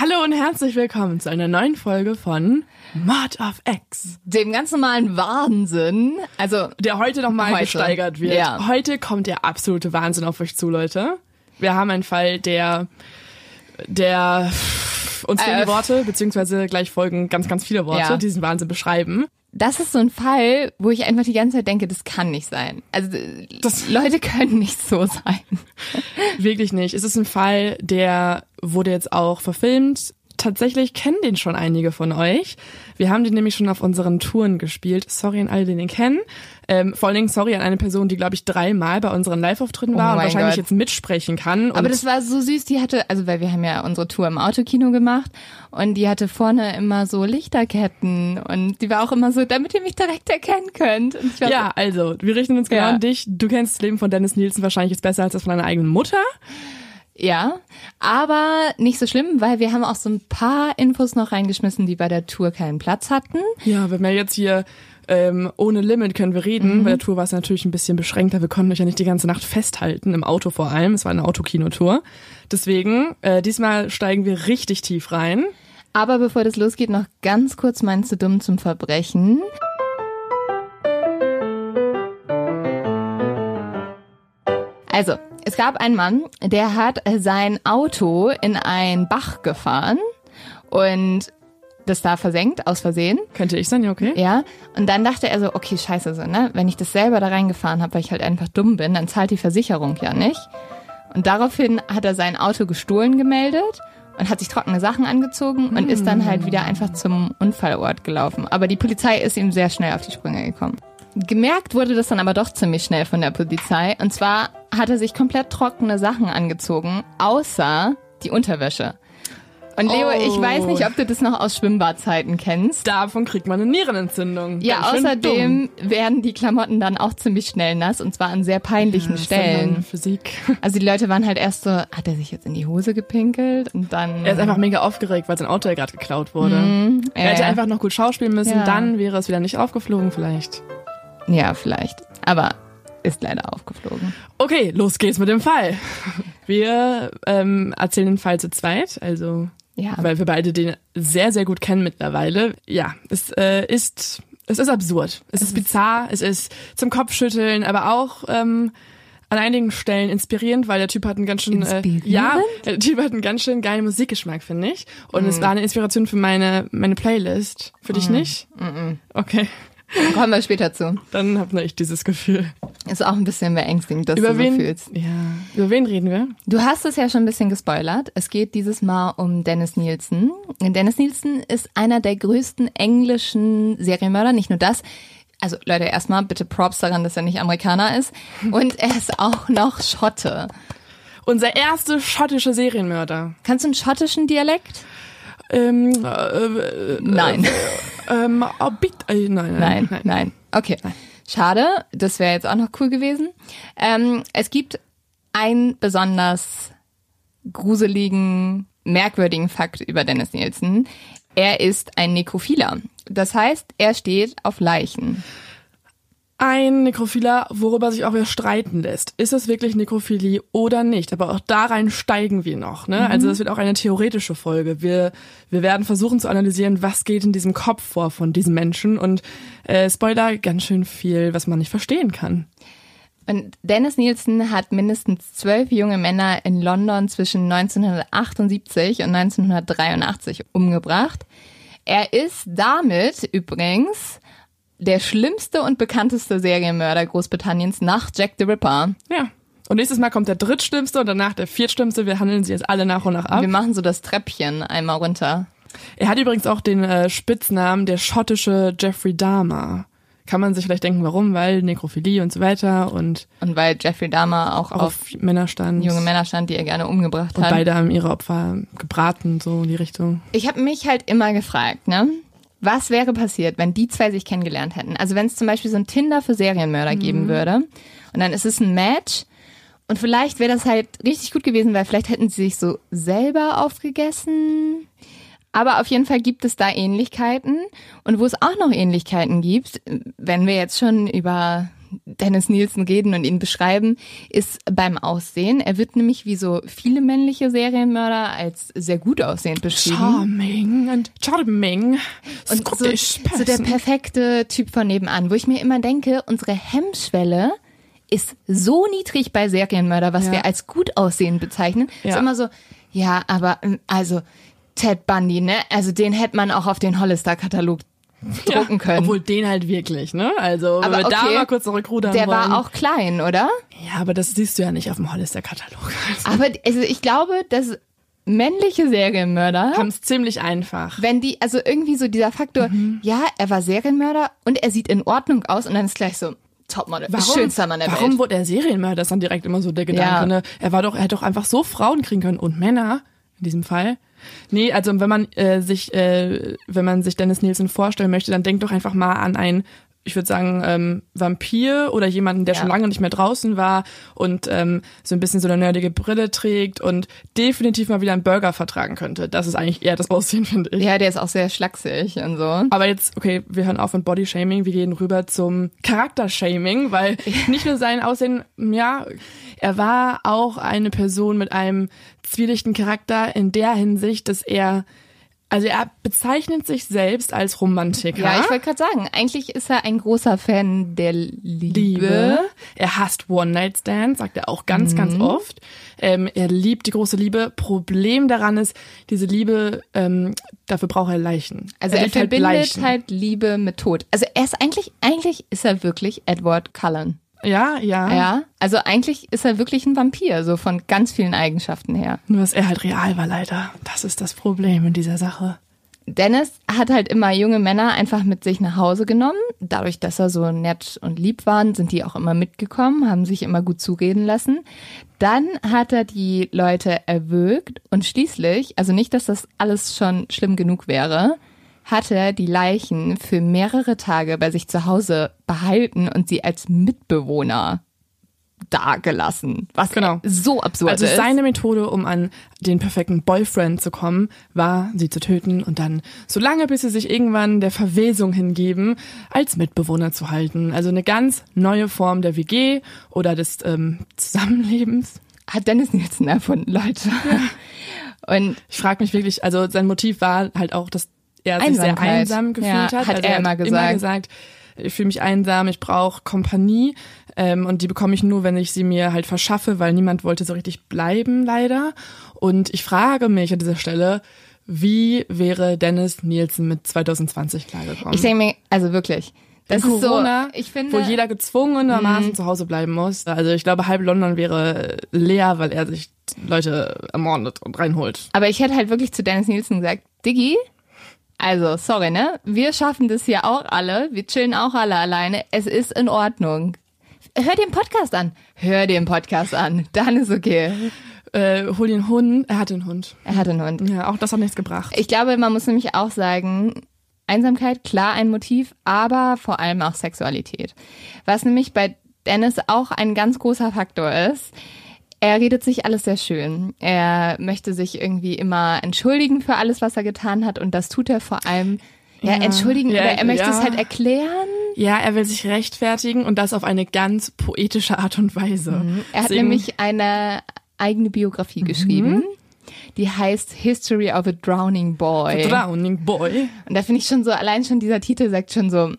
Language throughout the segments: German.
Hallo und herzlich willkommen zu einer neuen Folge von Mord of X, Dem ganz normalen Wahnsinn. Also der heute nochmal gesteigert wird. Ja. Heute kommt der absolute Wahnsinn auf euch zu, Leute. Wir haben einen Fall, der, der uns fehlen Äh, die Worte, beziehungsweise gleich folgen ganz, ganz viele Worte, Ja. die diesen Wahnsinn beschreiben. Das ist so ein Fall, wo ich einfach die ganze Zeit denke, das kann nicht sein. Also Das- Leute können nicht so sein. Wirklich nicht. Es ist ein Fall, der wurde jetzt auch verfilmt. Tatsächlich kennen den schon einige von euch. Wir haben den nämlich schon auf unseren Touren gespielt. Sorry an alle, die den kennen. Ähm, vor allen Dingen sorry an eine Person, die, glaube ich, dreimal bei unseren Live-Auftritten Oh war und wahrscheinlich Gott. jetzt mitsprechen kann. Aber das war so süß, die hatte, also weil wir haben ja unsere Tour im Autokino gemacht und die hatte vorne immer so Lichterketten und die war auch immer so, damit ihr mich direkt erkennen könnt. Ja, also, wir richten uns genau Ja. an dich. Du kennst das Leben von Dennis Nielsen wahrscheinlich jetzt besser als das von deiner eigenen Mutter. Ja, aber nicht so schlimm, weil wir haben auch so ein paar Infos noch reingeschmissen, die bei der Tour keinen Platz hatten. Ja, wenn wir jetzt hier ähm, ohne Limit können wir reden. Bei der Tour war es natürlich ein bisschen beschränkter. Wir konnten euch ja nicht die ganze Nacht festhalten, im Auto vor allem. Es war eine Autokinotour. Deswegen, äh, diesmal steigen wir richtig tief rein. Aber bevor das losgeht, noch ganz kurz mein zu dumm zum Verbrechen. Also, es gab einen Mann, der hat äh, sein Auto in einen Bach gefahren und das da versenkt, aus Versehen. Könnte ich sein, ja, okay. Ja, und dann dachte er so, okay, scheiße, so, ne? Wenn ich das selber da reingefahren habe, weil ich halt einfach dumm bin, dann zahlt die Versicherung ja nicht. Und daraufhin hat er sein Auto gestohlen gemeldet und hat sich trockene Sachen angezogen und ist dann halt wieder einfach zum Unfallort gelaufen. Aber die Polizei ist ihm sehr schnell auf die Sprünge gekommen. Gemerkt wurde das dann aber doch ziemlich schnell von der Polizei. Und zwar hat er sich komplett trockene Sachen angezogen, außer die Unterwäsche. Und Leo, Oh. ich weiß nicht, ob du das noch aus Schwimmbadzeiten kennst. Davon kriegt man eine Nierenentzündung. Ja, Ganz außerdem werden die Klamotten dann auch ziemlich schnell nass und zwar an sehr peinlichen. Sondern Stellen. Physik. Also die Leute waren halt erst so, hat er sich jetzt in die Hose gepinkelt und dann. Er ist einfach mega aufgeregt, weil sein Auto ja gerade geklaut wurde. ja, er hätte ja. einfach noch gut schauspielen müssen, Ja. dann wäre es wieder nicht aufgeflogen vielleicht. Ja, vielleicht. Aber ist leider aufgeflogen. Okay, los geht's mit dem Fall. Wir ähm, erzählen den Fall zu zweit, also Ja. weil wir beide den sehr, sehr gut kennen mittlerweile. Ja, es äh, ist es ist absurd. Es, ist bizarr, es ist zum Kopfschütteln, aber auch ähm, an einigen Stellen inspirierend, weil der Typ hat einen ganz schön äh, ja, der Typ hat einen ganz schön geilen Musikgeschmack, finde ich. Und es war eine Inspiration für meine meine Playlist. Für dich nicht? Okay, Kommen wir später zu. dann habe nur ich dieses Gefühl. Ist auch ein bisschen beängstigend, dass Über du wen? so fühlst. Ja, über wen reden wir? Du hast es ja schon ein bisschen gespoilert. Es geht dieses Mal um Dennis Nielsen. Dennis Nielsen ist einer der größten englischen Serienmörder. Nicht nur das. Also Leute, erstmal bitte Props daran, dass er nicht Amerikaner ist. Und er ist auch noch Schotte. Unser erster schottischer Serienmörder. Kannst du einen schottischen Dialekt? Ähm, äh, äh, Nein. Ähm, oh, bitte, äh, nein, Nein, nein. Okay. Schade. Das wäre jetzt auch noch cool gewesen. Ähm, es gibt einen besonders gruseligen, merkwürdigen Fakt über Dennis Nielsen. Er ist ein Nekrophiler. Das heißt, er steht auf Leichen. Ein Nekrophiler, worüber sich auch wieder streiten lässt. Ist es wirklich Nekrophilie oder nicht? Aber auch da rein steigen wir noch. Ne? Mhm. Also das wird auch eine theoretische Folge. Wir, wir werden versuchen zu analysieren, was geht in diesem Kopf vor von diesen Menschen. Und äh, Spoiler, ganz schön viel, was man nicht verstehen kann. Und Dennis Nielsen hat mindestens zwölf junge Männer in London zwischen 1978 und 1983 umgebracht. Er ist damit übrigens der schlimmste und bekannteste Serienmörder Großbritanniens nach Jack the Ripper. Ja. Und nächstes Mal kommt der drittschlimmste und danach der viertschlimmste. Wir handeln sie jetzt alle nach und nach ab. Wir machen so das Treppchen einmal runter. Er hat übrigens auch den äh, Spitznamen der schottische Jeffrey Dahmer. Kann man sich vielleicht denken, warum? Weil Nekrophilie und so weiter und und weil Jeffrey Dahmer auch, auch auf, Männer stand, junge Männer stand, die er gerne umgebracht und hat. Und beide haben ihre Opfer gebraten, so in die Richtung. Ich habe mich halt immer gefragt, ne? Was wäre passiert, wenn die zwei sich kennengelernt hätten? Also wenn es zum Beispiel so ein Tinder für Serienmörder mhm. geben würde und dann ist es ein Match und vielleicht wäre das halt richtig gut gewesen, weil vielleicht hätten sie sich so selber aufgegessen. Aber auf jeden Fall gibt es da Ähnlichkeiten und wo es auch noch Ähnlichkeiten gibt, wenn wir jetzt schon über Dennis Nielsen reden und ihn beschreiben, ist beim Aussehen. Er wird nämlich wie so viele männliche Serienmörder als sehr gut aussehend beschrieben. Charming und charming. Und so, so der perfekte Typ von nebenan, wo ich mir immer denke, unsere Hemmschwelle ist so niedrig bei Serienmörder, was ja. wir als gut aussehend bezeichnen. Ja. Ist immer so, ja, aber ähm, also Ted Bundy, ne? Also den hätte man auch auf den Hollister-Katalog drucken ja, können. Obwohl den halt wirklich, ne? Also, wenn aber wir okay, da mal kurz zurückrudern Der wollen. war auch klein, oder? Ja, aber das siehst du ja nicht auf dem Hollister-Katalog. Also. Aber also ich glaube, dass männliche Serienmörder haben es ziemlich einfach. Wenn die, also irgendwie so dieser Faktor, mhm. ja, er war Serienmörder und er sieht in Ordnung aus und dann ist gleich so, Topmodel, warum, schönster Mann der warum Welt. Warum wurde er Serienmörder? Das ist dann direkt immer so der Gedanke. Ja. Ne? Er war doch, er hätte doch einfach so Frauen kriegen können und Männer in diesem Fall. Nee, also wenn man äh, sich, äh, wenn man sich Dennis Nielsen vorstellen möchte, dann denkt doch einfach mal an einen ich würde sagen, ähm, Vampir oder jemanden, der ja. schon lange nicht mehr draußen war und ähm, so ein bisschen so eine nerdige Brille trägt und definitiv mal wieder einen Burger vertragen könnte. Das ist eigentlich eher das Aussehen, finde ich. Ja, der ist auch sehr schlaksig und so. Aber jetzt, okay, wir hören auf mit Bodyshaming, wir gehen rüber zum Charaktershaming, weil nicht nur sein Aussehen, ja, er war auch eine Person mit einem zwielichten Charakter in der Hinsicht, dass er also er bezeichnet sich selbst als Romantiker. Ja, ich wollte gerade sagen, eigentlich ist er ein großer Fan der Liebe. Liebe. Er hasst One-Night-Stands, sagt er auch ganz, mhm. ganz oft. Ähm, er liebt die große Liebe. Problem daran ist, diese Liebe, ähm, dafür braucht er Leichen. Also er, er halt verbindet halt, halt Liebe mit Tod. Also er ist eigentlich, eigentlich ist er wirklich Edward Cullen. Ja, ja. Ja, also eigentlich ist er wirklich ein Vampir, so von ganz vielen Eigenschaften her. Nur, dass er halt real war, leider. Das ist das Problem in dieser Sache. Dennis hat halt immer junge Männer einfach mit sich nach Hause genommen. Dadurch, dass er so nett und lieb waren, sind die auch immer mitgekommen, haben sich immer gut zureden lassen. Dann hat er die Leute erwürgt und schließlich, also nicht, dass das alles schon schlimm genug wäre, hat er die Leichen für mehrere Tage bei sich zu Hause behalten und sie als Mitbewohner dagelassen, was genau. so absurd also ist. Also seine Methode, um an den perfekten Boyfriend zu kommen, war, sie zu töten und dann so lange, bis sie sich irgendwann der Verwesung hingeben, als Mitbewohner zu halten. Also eine ganz neue Form der WG oder des ähm, Zusammenlebens. Hat Dennis Nielsen erfunden, Leute. Ja. Und ich frage mich wirklich, also sein Motiv war halt auch, dass er sich sehr einsam gefühlt ja, hat. Hat also er, er immer gesagt. Immer gesagt ich fühle mich einsam, ich brauche Kompanie ähm, und die bekomme ich nur, wenn ich sie mir halt verschaffe, weil niemand wollte so richtig bleiben, leider. Und ich frage mich an dieser Stelle, wie wäre Dennis Nielsen mit 2020 klargekommen? Ich denke mir, also wirklich, das in ist Corona, so, finde, wo jeder gezwungenermaßen mm. zu Hause bleiben muss. Also ich glaube, halb London wäre leer, weil er sich Leute ermordet und reinholt. Aber ich hätte halt wirklich zu Dennis Nielsen gesagt, Diggi, also, sorry, ne? Wir schaffen das hier auch alle. Wir chillen auch alle alleine. Es ist in Ordnung. Hör den Podcast an. Hör den Podcast an. Dann ist okay. Äh, hol den Hund. Er hat den Hund. Er hat den Hund. Ja, auch das hat nichts gebracht. Ich glaube, man muss nämlich auch sagen, Einsamkeit, klar ein Motiv, aber vor allem auch Sexualität. Was nämlich bei Dennis auch ein ganz großer Faktor ist. Er redet sich alles sehr schön. Er möchte sich irgendwie immer entschuldigen für alles, was er getan hat. Und das tut er vor allem, ja, ja entschuldigen, ja, oder er möchte ja. es halt erklären. Ja, er will sich rechtfertigen und das auf eine ganz poetische Art und Weise. Mhm. Er hat Deswegen- nämlich eine eigene Biografie geschrieben. Die heißt History of a Drowning Boy. Drowning Boy. Und da finde ich schon so, allein schon dieser Titel sagt schon so,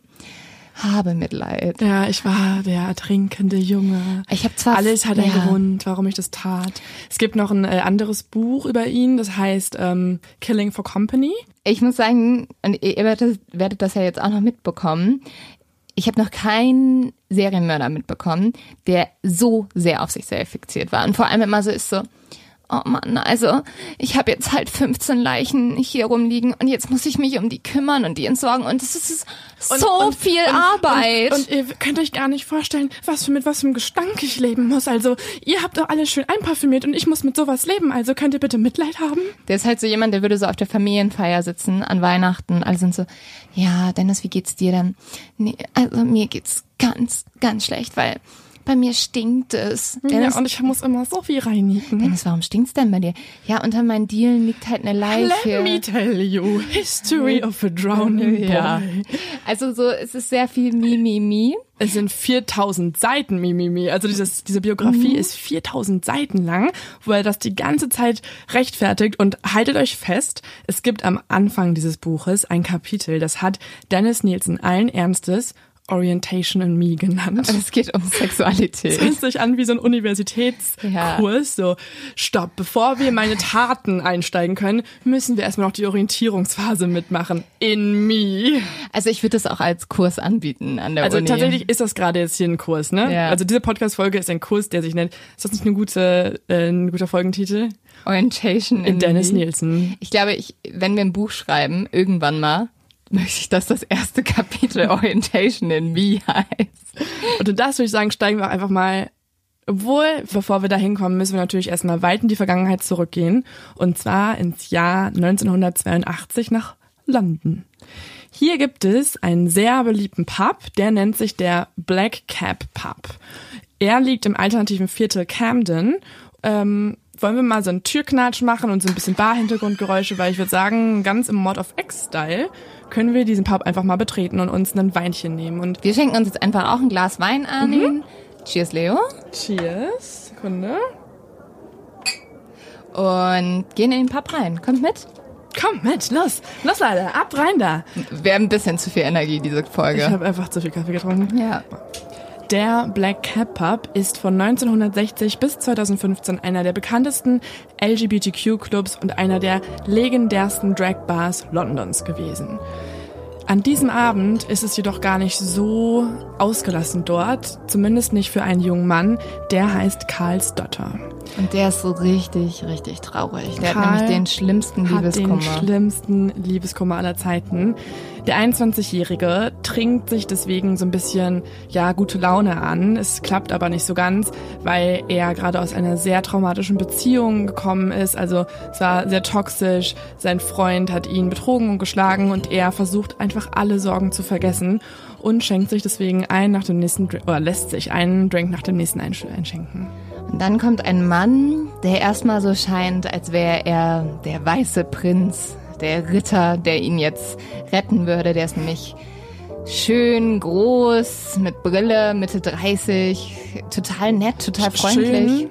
habe Mitleid. Ja, ich war der ertrinkende Junge. Ich habe zwar Alles hat einen ja. Grund, warum ich das tat. Es gibt noch ein äh, anderes Buch über ihn, das heißt ähm, Killing for Company. Ich muss sagen, und ihr werdet, werdet das ja jetzt auch noch mitbekommen. Ich habe noch keinen Serienmörder mitbekommen, der so sehr auf sich selbst fixiert war. Und vor allem immer so ist so, oh Mann, also ich habe jetzt halt 15 Leichen hier rumliegen und jetzt muss ich mich um die kümmern und die entsorgen und es ist Und- so und- viel und, Arbeit. Und, und ihr könnt euch gar nicht vorstellen, was für mit was für einem Gestank ich leben muss. Also ihr habt doch alles schön einparfümiert und ich muss mit sowas leben. Also könnt ihr bitte Mitleid haben? Der ist halt so jemand, der würde so auf der Familienfeier sitzen an Weihnachten. Alle sind so, ja, Dennis, wie geht's dir denn? Nee, also mir geht's ganz, ganz schlecht, weil bei mir stinkt es. Dennis, ja, und ich muss immer so viel reinigen. Dennis, warum stinkt's denn bei dir? Ja, unter meinen Dielen liegt halt eine Leiche. Let me tell you, history of a drowning boy. Ja. Also so, es ist sehr viel Mimimi. Es sind 4000 Seiten Mimimi. Also dieses, diese Biografie Mhm. ist 4000 Seiten lang, wo er das die ganze Zeit rechtfertigt. Und haltet euch fest, es gibt am Anfang dieses Buches ein Kapitel, das hat Dennis Nielsen allen Ernstes Orientation in Me genannt. Und es geht um Sexualität. hört sich an wie so ein Universitätskurs. So, stopp, bevor wir in meine Taten einsteigen können, müssen wir erstmal noch die Orientierungsphase mitmachen. In me. Also ich würde das auch als Kurs anbieten an der Also Uni. tatsächlich ist das gerade jetzt hier ein Kurs, ne? Ja. Also diese Podcast-Folge ist ein Kurs, der sich nennt, ist das nicht eine gute, äh, ein guter Folgentitel? Orientation in, In Dennis Me. Nielsen. Ich glaube, ich, wenn wir ein Buch schreiben, irgendwann mal, möchte ich, dass das erste Kapitel Orientation in Me heißt. Und das würde ich sagen, steigen wir einfach mal Obwohl, bevor wir da hinkommen, müssen wir natürlich erstmal weit in die Vergangenheit zurückgehen. Und zwar ins Jahr 1982 nach London. Hier gibt es einen sehr beliebten Pub, der nennt sich der Black Cap Pub. Er liegt im alternativen Viertel Camden. Ähm, wollen wir mal so einen Türknatsch machen und so ein bisschen Bar-Hintergrundgeräusche, weil ich würde sagen, ganz im Mod of X-Style können wir diesen Pub einfach mal betreten und uns ein Weinchen nehmen. Und Wir schenken uns jetzt einfach auch ein Glas Wein an. Mhm. Cheers, Leo. Cheers. Sekunde. Und gehen in den Pub rein. Kommt mit. Komm mit, los, los Leute, ab rein da. Wir haben ein bisschen zu viel Energie, diese Ich Folge. habe einfach zu viel Kaffee getrunken. Ja. Der Black Cap Pub ist von 1960 bis 2015 einer der bekanntesten LGBTQ-Clubs und einer der legendärsten Drag-Bars Londons gewesen. An diesem Abend ist es jedoch gar nicht so ausgelassen dort, zumindest nicht für einen jungen Mann, der heißt Karl Stotter. Und der ist so richtig, richtig traurig. Der hat Karl nämlich den schlimmsten hat den Liebeskummer. schlimmsten Liebeskummer aller Zeiten. Der 21-Jährige trinkt sich deswegen so ein bisschen, ja, gute Laune an. Es klappt aber nicht so ganz, weil er gerade aus einer sehr traumatischen Beziehung gekommen ist. Also es war sehr toxisch. Sein Freund hat ihn betrogen und geschlagen und er versucht einfach alle Sorgen zu vergessen und schenkt sich deswegen einen nach dem nächsten, oder lässt sich einen Drink nach dem nächsten einsch- einschenken. Und dann kommt ein Mann, der erstmal so scheint, als wäre er der weiße Prinz, der Ritter, der ihn jetzt retten würde. Der ist nämlich schön, groß, mit Brille, Mitte 30, total nett, total freundlich. Schön.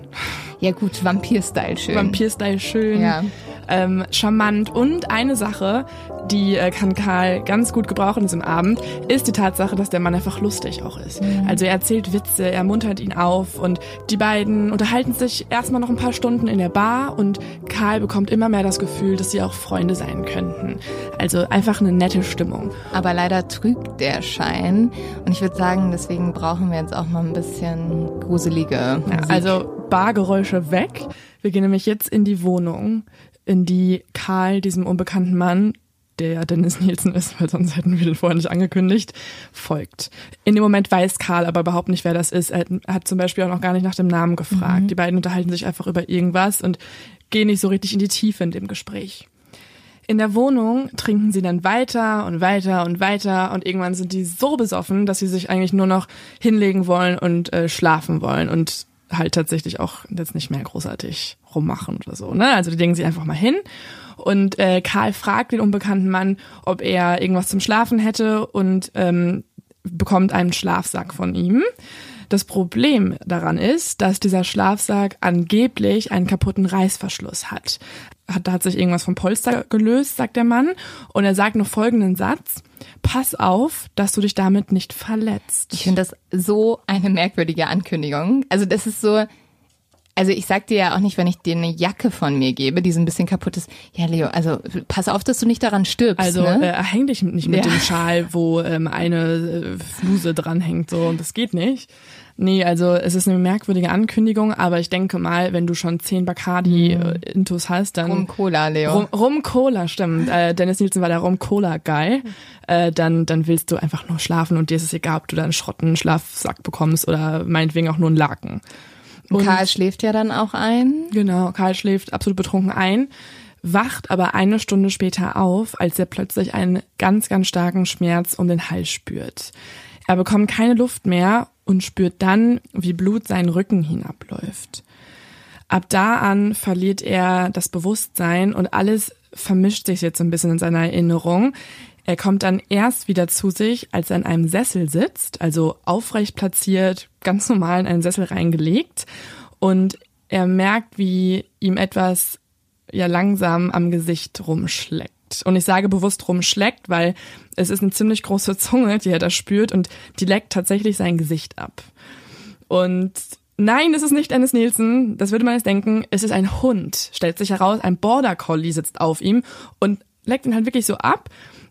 Ja gut, Vampir-Style schön. Vampir-Style schön, Ja. ähm, charmant. Und eine Sache, die äh, kann Karl ganz gut gebrauchen diesem Abend, ist die Tatsache, dass der Mann einfach lustig auch ist. Also er erzählt Witze, er muntert ihn auf und die beiden unterhalten sich erstmal noch ein paar Stunden in der Bar und Karl bekommt immer mehr das Gefühl, dass sie auch Freunde sein könnten. Also einfach eine nette Stimmung. Aber leider trügt der Schein. Und ich würde sagen, deswegen brauchen wir jetzt auch mal ein bisschen gruselige Ja, Musik. also Bargeräusche weg. Wir gehen nämlich jetzt in die Wohnung, in die Karl, diesem unbekannten Mann, der ja Dennis Nielsen ist, weil sonst hätten wir den vorher nicht angekündigt, folgt. In dem Moment weiß Karl aber überhaupt nicht, wer das ist. Er hat zum Beispiel auch noch gar nicht nach dem Namen gefragt. Die beiden unterhalten sich einfach über irgendwas und gehen nicht so richtig in die Tiefe in dem Gespräch. In der Wohnung trinken sie dann weiter und weiter und weiter und irgendwann sind die so besoffen, dass sie sich eigentlich nur noch hinlegen wollen und äh, schlafen wollen und halt tatsächlich auch jetzt nicht mehr großartig rummachen oder so. Ne? Also die legen sie einfach mal hin und äh, Karl fragt den unbekannten Mann, ob er irgendwas zum Schlafen hätte und ähm, bekommt einen Schlafsack von ihm. Das Problem daran ist, dass dieser Schlafsack angeblich einen kaputten Reißverschluss hat. hat da hat sich irgendwas vom Polster gelöst, sagt der Mann. Und er sagt noch folgenden Satz. Pass auf, dass du dich damit nicht verletzt. Ich finde das so eine merkwürdige Ankündigung. Also das ist so, also ich sag dir ja auch nicht, wenn ich dir eine Jacke von mir gebe, die so ein bisschen kaputt ist. Ja, Leo, also pass auf, dass du nicht daran stirbst. Also ne? äh, häng dich nicht mit Ja. dem Schal, wo ähm, eine äh, Fluse dranhängt, so und das geht nicht. Nee, also es ist eine merkwürdige Ankündigung, aber ich denke mal, wenn du schon zehn Bacardi äh, Intus hast, dann Rum Cola, Leo. Rum, Rum Cola, stimmt. Äh, Dennis Nielsen war der Rum Cola Guy. Äh, dann, dann willst du einfach nur schlafen und dir ist es egal, ob du da einen Schrotten Schlafsack bekommst oder meinetwegen auch nur einen Laken. Und Karl schläft ja dann auch ein. Genau, Karl schläft absolut betrunken ein, wacht aber eine Stunde später auf, als er plötzlich einen ganz, ganz starken Schmerz um den Hals spürt. Er bekommt keine Luft mehr und spürt dann, wie Blut seinen Rücken hinabläuft. Ab da an verliert er das Bewusstsein und alles vermischt sich jetzt ein bisschen in seiner Erinnerung. Er kommt dann erst wieder zu sich, als er in einem Sessel sitzt, also aufrecht platziert, ganz normal in einen Sessel reingelegt. Und er merkt, wie ihm etwas ja langsam am Gesicht rumschleckt. Und ich sage bewusst rumschleckt, weil es ist eine ziemlich große Zunge, die er da spürt und die leckt tatsächlich sein Gesicht ab. Und nein, es ist nicht Dennis Nielsen, das würde man jetzt denken, es ist ein Hund. Stellt sich heraus, ein Border Collie sitzt auf ihm und leckt ihn halt wirklich so ab.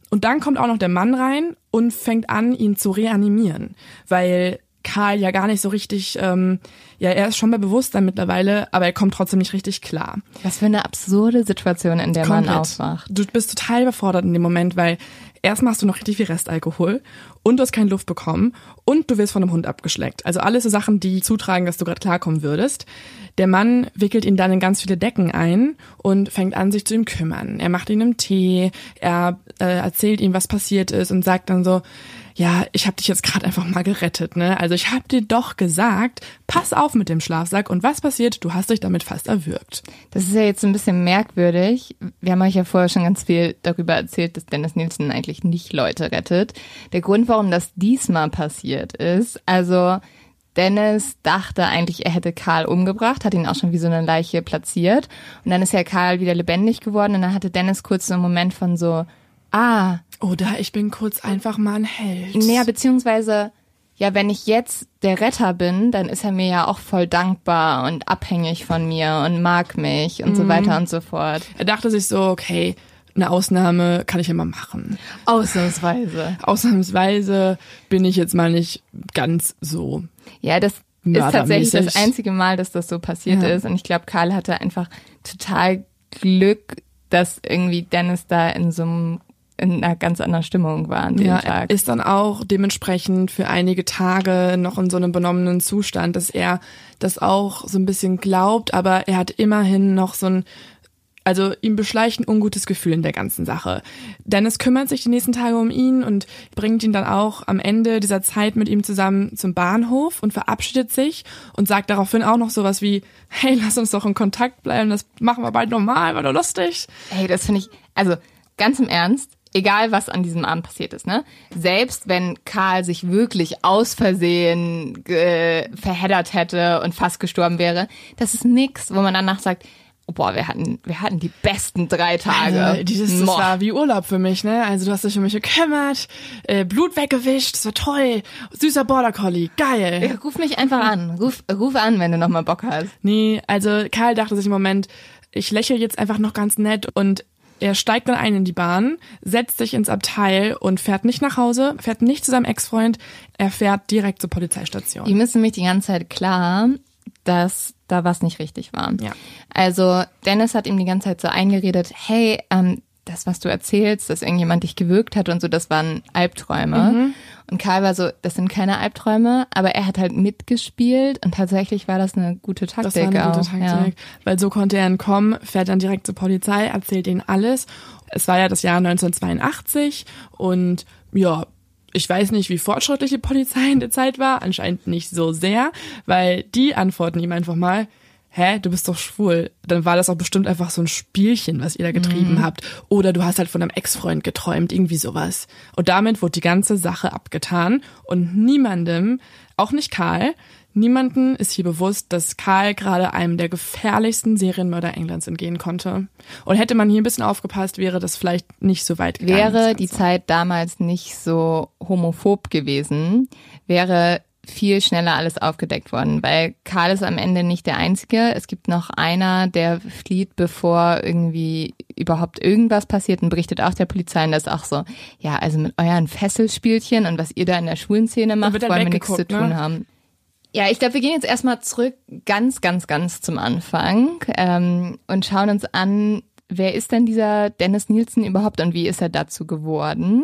Und dann kommt auch noch der Mann rein und fängt an, ihn zu reanimieren, weil Karl ja gar nicht so richtig, ähm, ja, er ist schon bei Bewusstsein mittlerweile, aber er kommt trotzdem nicht richtig klar. Was für eine absurde Situation, in der man Komplett. aufwacht. Du bist total überfordert in dem Moment, weil erst machst du noch richtig viel Restalkohol und du hast keine Luft bekommen und du wirst von einem Hund abgeschleckt. Also alles so Sachen, die zutragen, dass du gerade klarkommen würdest. Der Mann wickelt ihn dann in ganz viele Decken ein und fängt an, sich zu ihm kümmern. Er macht ihm einen Tee, er äh, erzählt ihm, was passiert ist und sagt dann so, ja, ich habe dich jetzt gerade einfach mal gerettet, ne? Also ich habe dir doch gesagt, pass auf mit dem Schlafsack und was passiert? Du hast dich damit fast erwürgt. Das ist ja jetzt ein bisschen merkwürdig. Wir haben euch ja vorher schon ganz viel darüber erzählt, dass Dennis Nielsen eigentlich nicht Leute rettet. Der Grund, warum das diesmal passiert ist, also Dennis dachte eigentlich, er hätte Karl umgebracht, hat ihn auch schon wie so eine Leiche platziert. Und dann ist ja Karl wieder lebendig geworden und dann hatte Dennis kurz so einen Moment von so, ah, Oder ich bin kurz einfach mal ein Held. Naja, beziehungsweise, ja, wenn ich jetzt der Retter bin, dann ist er mir ja auch voll dankbar und abhängig von mir und mag mich und so weiter und so fort. Er dachte sich so, okay, eine Ausnahme kann ich immer machen. Ausnahmsweise. Ausnahmsweise bin ich jetzt mal nicht ganz so. Ja, das ist tatsächlich das einzige Mal, dass das so passiert Ja. ist. Und ich glaube, Karl hatte einfach total Glück, dass irgendwie Dennis da in so einem, in einer ganz anderen Stimmung war an dem Ja, Tag. er ist dann auch dementsprechend für einige Tage noch in so einem benommenen Zustand, dass er das auch so ein bisschen glaubt, aber er hat immerhin noch so ein also ihm beschleicht ein ungutes Gefühl in der ganzen Sache. Dennis kümmert sich die nächsten Tage um ihn und bringt ihn dann auch am Ende dieser Zeit mit ihm zusammen zum Bahnhof und verabschiedet sich und sagt daraufhin auch noch sowas wie, hey, lass uns doch in Kontakt bleiben, das machen wir bald normal, war doch lustig. Hey, das finde ich, also ganz im Ernst, egal was an diesem Abend passiert ist, ne? Selbst wenn Karl sich wirklich aus Versehen äh, verheddert hätte und fast gestorben wäre, das ist nix, wo man danach sagt, oh, boah, wir hatten, wir hatten die besten drei Tage. Also, dieses, das war wie Urlaub für mich, ne? Also du hast dich um mich gekümmert, äh, Blut weggewischt, das war toll, süßer Border Collie, geil. ja, ruf mich einfach an. Ruf, ruf an, wenn du nochmal Bock hast. Nee, also Karl dachte sich im Moment, ich lächle jetzt einfach noch ganz nett und er steigt dann ein in die Bahn, setzt sich ins Abteil und fährt nicht nach Hause, fährt nicht zu seinem Ex-Freund, er fährt direkt zur Polizeistation. Ihm ist nämlich die ganze Zeit klar, dass da was nicht richtig war. Ja. Also Dennis hat ihm die ganze Zeit so eingeredet, hey, ähm, das, was du erzählst, dass irgendjemand dich gewürgt hat und so, das waren Albträume. Mhm. Und Karl war so, das sind keine Albträume, aber er hat halt mitgespielt und tatsächlich war das eine gute Taktik. Das war eine gute auch. Taktik, weil so konnte er entkommen, fährt dann direkt zur Polizei, erzählt ihnen alles. Es war ja das Jahr 1982 und ja, ich weiß nicht, wie fortschrittlich die Polizei in der Zeit war, anscheinend nicht so sehr, weil die antworten ihm einfach mal, hä, du bist doch schwul, dann war das auch bestimmt einfach so ein Spielchen, was ihr da getrieben Mhm. habt. Oder du hast halt von einem Ex-Freund geträumt, irgendwie sowas. Und damit wurde die ganze Sache abgetan und niemandem, auch nicht Karl, niemanden ist hier bewusst, dass Karl gerade einem der gefährlichsten Serienmörder Englands entgehen konnte. Und hätte man hier ein bisschen aufgepasst, wäre das vielleicht nicht so weit gegangen. Wäre die Ganze. Zeit damals nicht so homophob gewesen, wäre viel schneller alles aufgedeckt worden, weil Karl ist am Ende nicht der Einzige. Es gibt noch einer, der flieht, bevor irgendwie überhaupt irgendwas passiert und berichtet auch der Polizei und das ist auch so, ja, also mit euren Fesselspielchen und was ihr da in der Schulenszene macht, wollen wir nichts zu tun ne? haben. Ja, ich glaube, wir gehen jetzt erstmal zurück ganz, ganz, ganz zum Anfang ähm, und schauen uns an, wer ist denn dieser Dennis Nielsen überhaupt und wie ist er dazu geworden?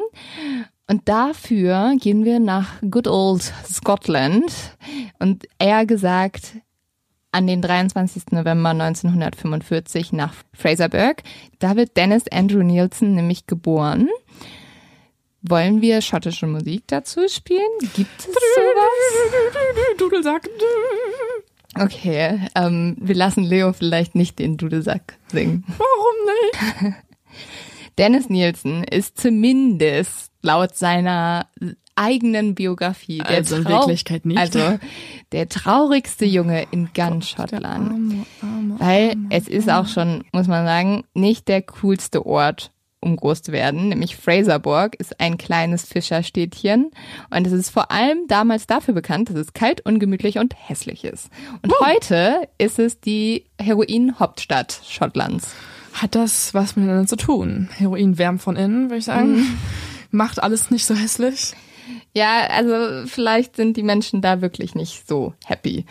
Und dafür gehen wir nach good old Scotland und eher gesagt an den 23. November 1945 nach Fraserburg. Da wird Dennis Andrew Nielsen nämlich geboren. Wollen wir schottische Musik dazu spielen? Gibt es sowas? Dudelsack. Okay, ähm, wir lassen Leo vielleicht nicht den Dudelsack singen. Warum nicht? Dennis Nielsen ist zumindest laut seiner eigenen Biografie der Also in Wirklichkeit nicht. Also der traurigste Junge in ganz Schottland. Weil es ist auch schon, muss man sagen, nicht der coolste Ort, um groß zu werden. Nämlich Fraserburg ist ein kleines Fischerstädtchen. Und es ist vor allem damals dafür bekannt, dass es kalt, ungemütlich und hässlich ist. Und heute ist es die Heroin-Hauptstadt Schottlands. Hat das was miteinander zu tun? Heroin wärmt von innen, würde ich sagen. Macht alles nicht so hässlich. Ja, also vielleicht sind die Menschen da wirklich nicht so happy.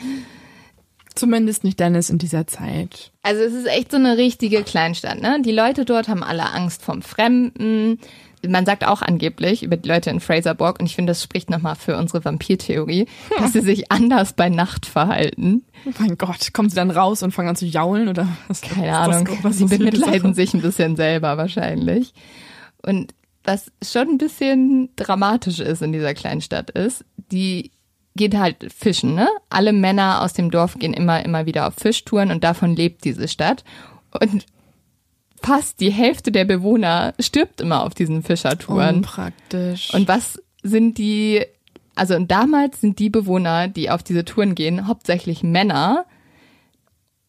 Zumindest nicht Dennis in dieser Zeit. Also es ist echt so eine richtige Kleinstadt, ne? Die Leute dort haben alle Angst vom Fremden. Man sagt auch angeblich über die Leute in Fraserburg, und ich finde, das spricht nochmal für unsere Vampirtheorie, dass sie sich anders bei Nacht verhalten. Oh mein Gott, kommen sie dann raus und fangen an zu jaulen oder was? Keine was- Ahnung. Was, sie was ist die bemitleiden sich ein bisschen selber wahrscheinlich. Und was schon ein bisschen dramatisch ist in dieser Kleinstadt ist, die geht halt fischen, ne? Alle Männer aus dem Dorf gehen immer, immer wieder auf Fischtouren und davon lebt diese Stadt. Und fast die Hälfte der Bewohner stirbt immer auf diesen Fischertouren. Unpraktisch. Und was sind die, also und damals sind die Bewohner, die auf diese Touren gehen, hauptsächlich Männer.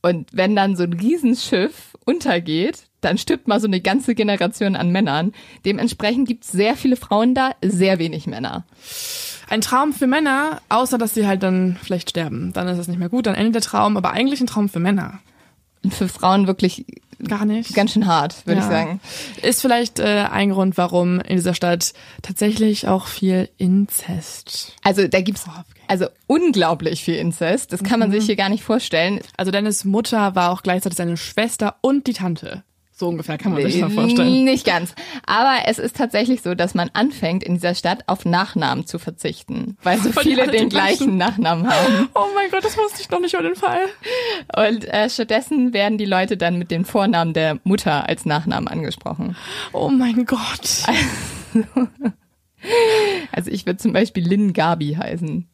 Und wenn dann so ein Riesenschiff untergeht, dann stirbt mal so eine ganze Generation an Männern. Dementsprechend gibt es sehr viele Frauen da, sehr wenig Männer. ein Traum für Männer, außer dass sie halt dann vielleicht sterben. Dann ist es nicht mehr gut, dann endet der Traum, aber eigentlich ein Traum für Männer. Und für Frauen wirklich Gar nicht. ganz schön hart, würde Ja. ich sagen. Ist vielleicht äh, ein Grund, warum in dieser Stadt tatsächlich auch viel Inzest. Also da gibt's also unglaublich viel Inzest. Das kann man sich hier gar nicht vorstellen. Also Dennis Mutter war auch gleichzeitig seine Schwester und die Tante. So ungefähr kann man sich das vorstellen. Nicht ganz. Aber es ist tatsächlich so, dass man anfängt, in dieser Stadt auf Nachnamen zu verzichten, weil so Weil viele den gleichen- Nachnamen haben. Oh mein Gott, das wusste ich noch nicht über den Fall. Und äh, stattdessen werden die Leute dann mit dem Vornamen der Mutter als Nachnamen angesprochen. Oh mein Gott. Also ich würde zum Beispiel Lynn Gabi heißen.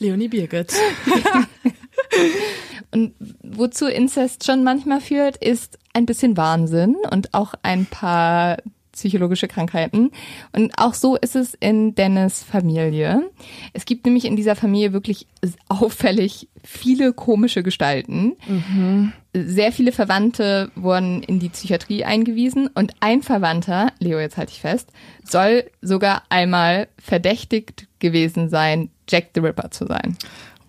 Leonie Birgit. Und wozu Inzest schon manchmal führt, ist ein bisschen Wahnsinn und auch ein paar psychologische Krankheiten. Und auch so ist es in Dennis Familie. Es gibt nämlich in dieser Familie wirklich auffällig viele komische Gestalten. Sehr viele Verwandte wurden in die Psychiatrie eingewiesen und ein Verwandter, Leo, jetzt halte ich fest, soll sogar einmal verdächtigt gewesen sein, Jack the Ripper zu sein.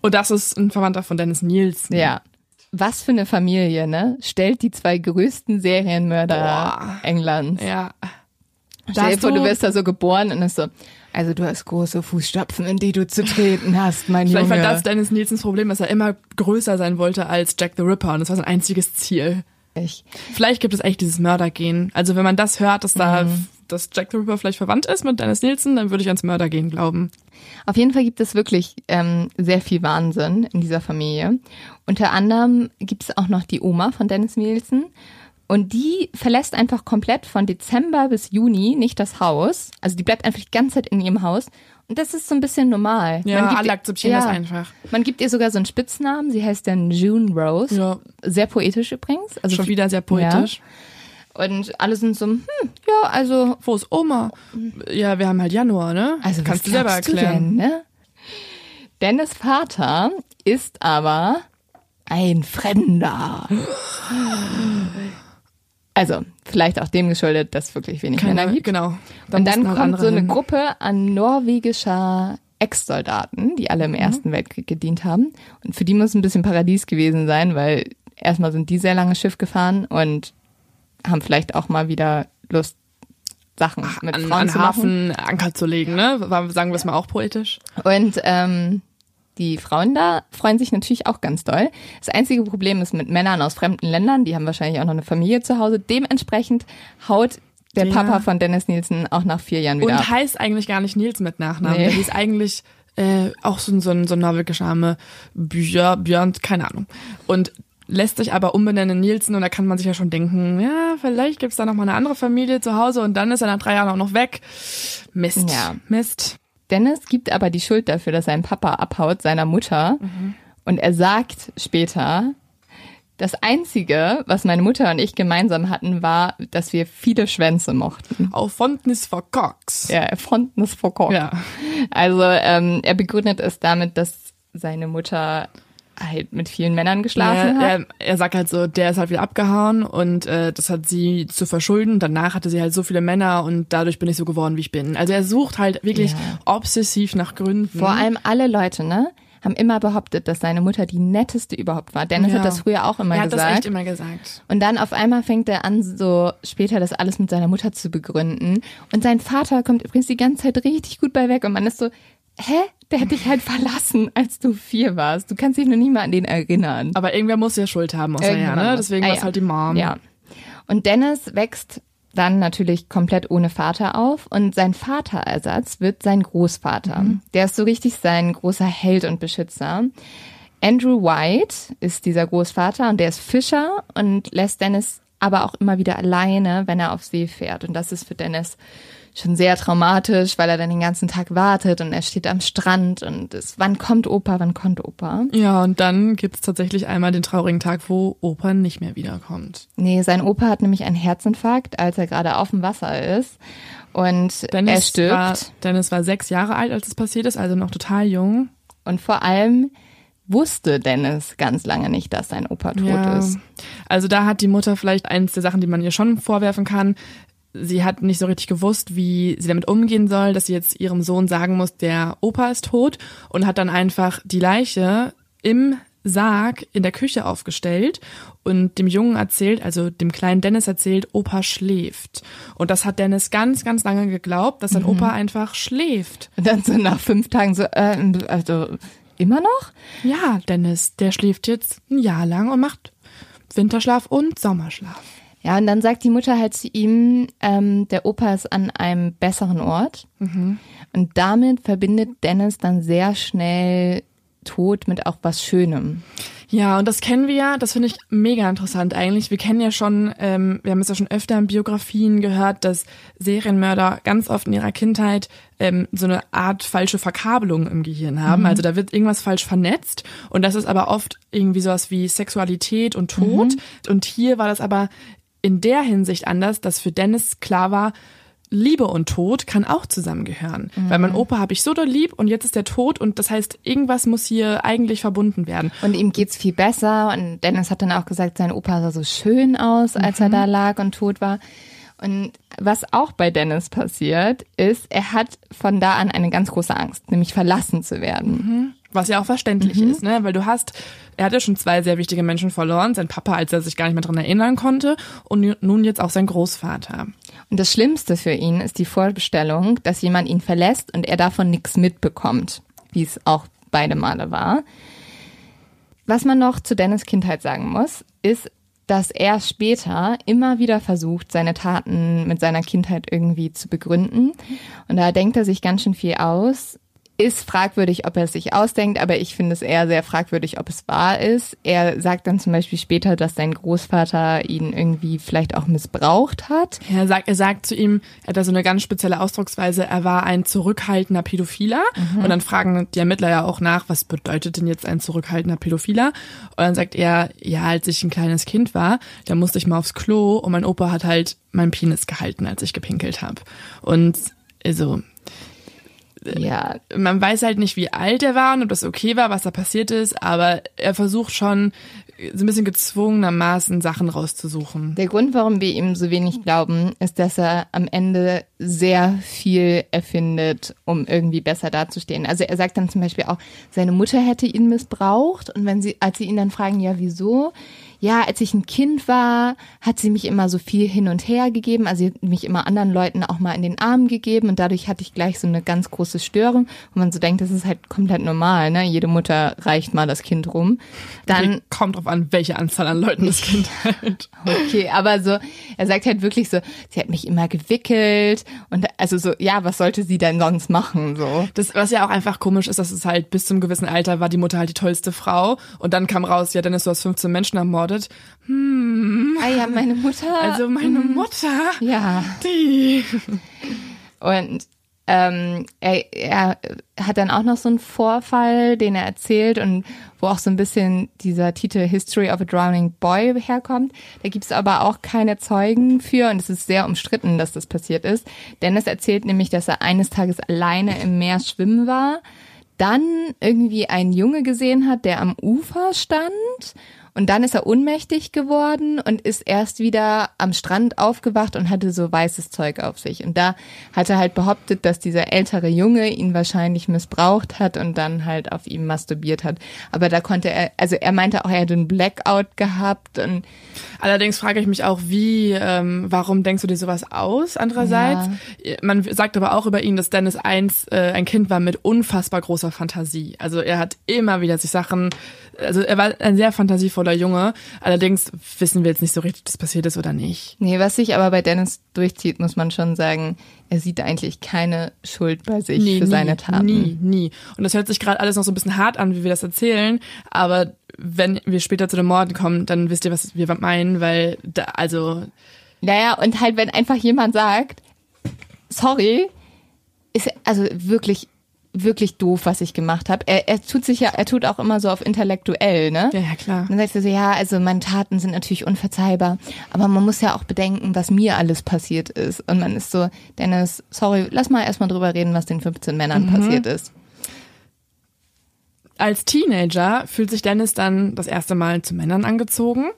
Und das ist ein Verwandter von Dennis Nielsen. Ja. Was für eine Familie, ne? Stellt die zwei größten Serienmörder Boah. Englands. Ja. Stell dir vor, du du- wirst da so geboren und ist so, also du hast große Fußstapfen, in die du zu treten hast, mein Vielleicht Junge. war das Dennis Nielsens Problem, dass er immer größer sein wollte als Jack the Ripper und das war sein einziges Ziel. Ich. Vielleicht gibt es echt dieses Mördergehen. Also wenn man das hört, dass da, Mhm. Dass Jack the Ripper vielleicht verwandt ist mit Dennis Nielsen, dann würde ich ans Mördergehen glauben. Auf jeden Fall gibt es wirklich ähm, sehr viel Wahnsinn in dieser Familie. Unter anderem gibt es auch noch die Oma von Dennis Nielsen. Und die verlässt einfach komplett von Dezember bis Juni nicht das Haus. Also die bleibt einfach die ganze Zeit in ihrem Haus Und das ist so ein bisschen normal. Ja, Man gibt alle akzeptieren das einfach. Man gibt ihr sogar so einen Spitznamen. Sie heißt dann June Rose. Ja. Sehr poetisch übrigens. Also Schon wieder sehr poetisch. Und alle sind so, hm, ja, also, Wo ist Oma? Ja, wir haben halt Januar, ne? also Kannst du selber erklären. Du denn, ne? Dennis Vater ist aber ein Fremder. Also, vielleicht auch dem geschuldet, dass wirklich wenig Männer Keine, gibt. genau. Da Und dann kommt so eine hin. Gruppe an norwegischer Ex-Soldaten, die alle im Mhm. Ersten Weltkrieg gedient haben. Und für die muss ein bisschen Paradies gewesen sein, weil erstmal sind die sehr lange Schiff gefahren und haben vielleicht auch mal wieder Lust, Sachen mit an, Frauen an zu machen. Hafen Anker zu legen, ne? Sagen wir es mal auch poetisch. Und ähm, die Frauen da freuen sich natürlich auch ganz doll. Das einzige Problem ist mit Männern aus fremden Ländern, die haben wahrscheinlich auch noch eine Familie zu Hause. Dementsprechend haut der Ja. Papa von Dennis Nielsen auch nach vier Jahren wieder Und ab. heißt eigentlich gar nicht Nils mit Nachnamen. Nee. Der hieß eigentlich äh, auch so ein, so ein, so ein norwegischer Name. Björn, Björn, keine Ahnung. Und lässt sich aber umbenennen in Nielsen und da kann man sich ja schon denken, ja, vielleicht gibt's da noch mal eine andere Familie zu Hause und dann ist er nach drei Jahren auch noch weg. Mist. Ja. Mist. Dennis gibt aber die Schuld dafür, dass sein Papa abhaut, seiner Mutter. Und er sagt später, das Einzige, was meine Mutter und ich gemeinsam hatten, war, dass wir viele Schwänze mochten. Auf Fontnis for Cox. Ja, es vor Kopf. Ja. Also ähm, er begründet es damit, dass seine Mutter halt mit vielen Männern geschlafen Ja, hat. er, er sagt halt so, der ist halt wieder abgehauen und äh, das hat sie zu verschulden. Danach hatte sie halt so viele Männer und dadurch bin ich so geworden, wie ich bin. Also er sucht halt wirklich Ja. obsessiv nach Gründen. Vor allem alle Leute, ne, haben immer behauptet, dass seine Mutter die netteste überhaupt war. Dennis Ja. hat das früher auch immer er hat gesagt. das echt immer gesagt. Und dann auf einmal fängt er an, so später das alles mit seiner Mutter zu begründen. Und sein Vater kommt übrigens die ganze Zeit richtig gut bei weg. Und man ist so, hä? Der hat dich halt verlassen, als du vier warst. Du kannst dich noch nicht mal an den erinnern. Aber irgendwer muss ja Schuld haben, außer er, Irgendwann ne? Deswegen Ah, war es ja. halt die Mom. Ja. Und Dennis wächst dann natürlich komplett ohne Vater auf und sein Vaterersatz wird sein Großvater. Der ist so richtig sein großer Held und Beschützer. Andrew White ist dieser Großvater und der ist Fischer und lässt Dennis aber auch immer wieder alleine, wenn er auf See fährt. Und das ist für Dennis schon sehr traumatisch, weil er dann den ganzen Tag wartet und er steht am Strand und es, wann kommt Opa, wann kommt Opa? Ja, und dann gibt's tatsächlich einmal den traurigen Tag, wo Opa nicht mehr wiederkommt. Nee, sein Opa hat nämlich einen Herzinfarkt, als er gerade auf dem Wasser ist. Und Dennis er stirbt. War, Dennis war sechs Jahre alt, als es passiert ist, also noch total jung. Und vor allem wusste Dennis ganz lange nicht, dass sein Opa tot ja. ist. Also da hat die Mutter vielleicht eins der Sachen, die man ihr schon vorwerfen kann. Sie hat nicht so richtig gewusst, wie sie damit umgehen soll, dass sie jetzt ihrem Sohn sagen muss, der Opa ist tot und hat dann einfach die Leiche im Sarg in der Küche aufgestellt und dem Jungen erzählt, also dem kleinen Dennis erzählt, Opa schläft. Und das hat Dennis ganz, ganz lange geglaubt, dass sein Opa einfach schläft. Und dann so nach fünf Tagen so, äh, also immer noch? Ja, Dennis, der schläft jetzt ein Jahr lang und macht Winterschlaf und Sommerschlaf. Ja, und dann sagt die Mutter halt zu ihm, ähm, der Opa ist an einem besseren Ort. Und damit verbindet Dennis dann sehr schnell Tod mit auch was Schönem. Ja, und das kennen wir ja, das finde ich mega interessant eigentlich. Wir kennen ja schon, ähm, wir haben es ja schon öfter in Biografien gehört, dass Serienmörder ganz oft in ihrer Kindheit ähm, so eine Art falsche Verkabelung im Gehirn haben. Also da wird irgendwas falsch vernetzt und das ist aber oft irgendwie sowas wie Sexualität und Tod. Und hier war das aber in der Hinsicht anders, dass für Dennis klar war, Liebe und Tod kann auch zusammengehören. Weil mein Opa habe ich so doll lieb und jetzt ist der tot und das heißt, irgendwas muss hier eigentlich verbunden werden. Und ihm geht's viel besser. Und Dennis hat dann auch gesagt, sein Opa sah so schön aus, als er da lag und tot war. Und was auch bei Dennis passiert, ist, er hat von da an eine ganz große Angst, nämlich verlassen zu werden. Was ja auch verständlich ist, ne? Weil du hast, er hat ja schon zwei sehr wichtige Menschen verloren, sein Papa, als er sich gar nicht mehr dran erinnern konnte, und nun jetzt auch sein Großvater. Und das Schlimmste für ihn ist die Vorstellung, dass jemand ihn verlässt und er davon nichts mitbekommt, wie es auch beide Male war. Was man noch zu Dennis Kindheit sagen muss, ist, dass er später immer wieder versucht, seine Taten mit seiner Kindheit irgendwie zu begründen. Und da denkt er sich ganz schön viel aus. Ist fragwürdig, ob er es sich ausdenkt, aber ich finde es eher sehr fragwürdig, ob es wahr ist. Er sagt dann zum Beispiel später, dass sein Großvater ihn irgendwie vielleicht auch missbraucht hat. Er sagt, er sagt zu ihm, er hat da so eine ganz spezielle Ausdrucksweise, er war ein zurückhaltender Pädophiler. Und dann fragen die Ermittler ja auch nach, was bedeutet denn jetzt ein zurückhaltender Pädophiler? Und dann sagt er, ja, als ich ein kleines Kind war, da musste ich mal aufs Klo und mein Opa hat halt meinen Penis gehalten, als ich gepinkelt habe. Und also Ja, man weiß halt nicht, wie alt er war und ob das okay war, was da passiert ist, aber er versucht schon so ein bisschen gezwungenermaßen Sachen rauszusuchen. Der Grund, warum wir ihm so wenig glauben, ist, dass er am Ende sehr viel erfindet, um irgendwie besser dazustehen. Also er sagt dann zum Beispiel auch, seine Mutter hätte ihn missbraucht und wenn sie, als sie ihn dann fragen, ja, wieso? Ja, als ich ein Kind war, hat sie mich immer so viel hin und her gegeben. Also sie hat mich immer anderen Leuten auch mal in den Arm gegeben und dadurch hatte ich gleich so eine ganz große Störung. Und man so denkt, das ist halt komplett normal, ne? Jede Mutter reicht mal das Kind rum. Dann Kommt drauf an, welche Anzahl an Leuten das Kind hält. Okay, aber so, er sagt halt wirklich so, sie hat mich immer gewickelt und also so, ja, was sollte sie denn sonst machen, so. Das, was ja auch einfach komisch ist, dass es halt bis zum gewissen Alter war die Mutter halt die tollste Frau und dann kam raus, ja, Dennis, du hast 15 Menschen ermordet. Ah ja, meine Mutter. Also meine Mutter, ja. die. Und ähm, er, er hat dann auch noch so einen Vorfall, den er erzählt und wo auch so ein bisschen dieser Titel History of a Drowning Boy herkommt. Da gibt's aber auch keine Zeugen für und es ist sehr umstritten, dass das passiert ist. Dennis erzählt nämlich, dass er eines Tages alleine im Meer schwimmen war, dann irgendwie einen Junge gesehen hat, der am Ufer stand und dann ist er ohnmächtig geworden und ist erst wieder am Strand aufgewacht und hatte so weißes Zeug auf sich. Und da hat er halt behauptet, dass dieser ältere Junge ihn wahrscheinlich missbraucht hat und dann halt auf ihm masturbiert hat. Aber da konnte er, also er meinte auch, er hätte einen Blackout gehabt und Allerdings frage ich mich auch, wie, ähm, warum denkst du dir sowas aus? Andererseits, man sagt aber auch über ihn, dass Dennis eins äh, ein Kind war mit unfassbar großer Fantasie. Also er hat immer wieder sich Sachen, also er war ein sehr fantasievoller Junge. Allerdings wissen wir jetzt nicht so richtig, ob das passiert ist oder nicht. nee, was sich aber bei Dennis durchzieht, muss man schon sagen, er sieht eigentlich keine Schuld bei sich für seine Taten. Nie, nie. Und das hört sich gerade alles noch so ein bisschen hart an, wie wir das erzählen. Aber wenn wir später zu den Morden kommen, dann wisst ihr, was wir meinen, weil da, also Naja, und halt, wenn einfach jemand sagt, sorry, ist also wirklich, wirklich doof, was ich gemacht habe. Er, er tut sich ja, er tut auch immer so auf intellektuell, ne? ja, ja klar. Und dann sagst du so, ja, also meine Taten sind natürlich unverzeihbar, aber man muss ja auch bedenken, was mir alles passiert ist. Und man ist so, Dennis, sorry, lass mal erstmal drüber reden, was den 15 Männern passiert ist. Als Teenager fühlt sich Dennis dann das erste Mal zu Männern angezogen.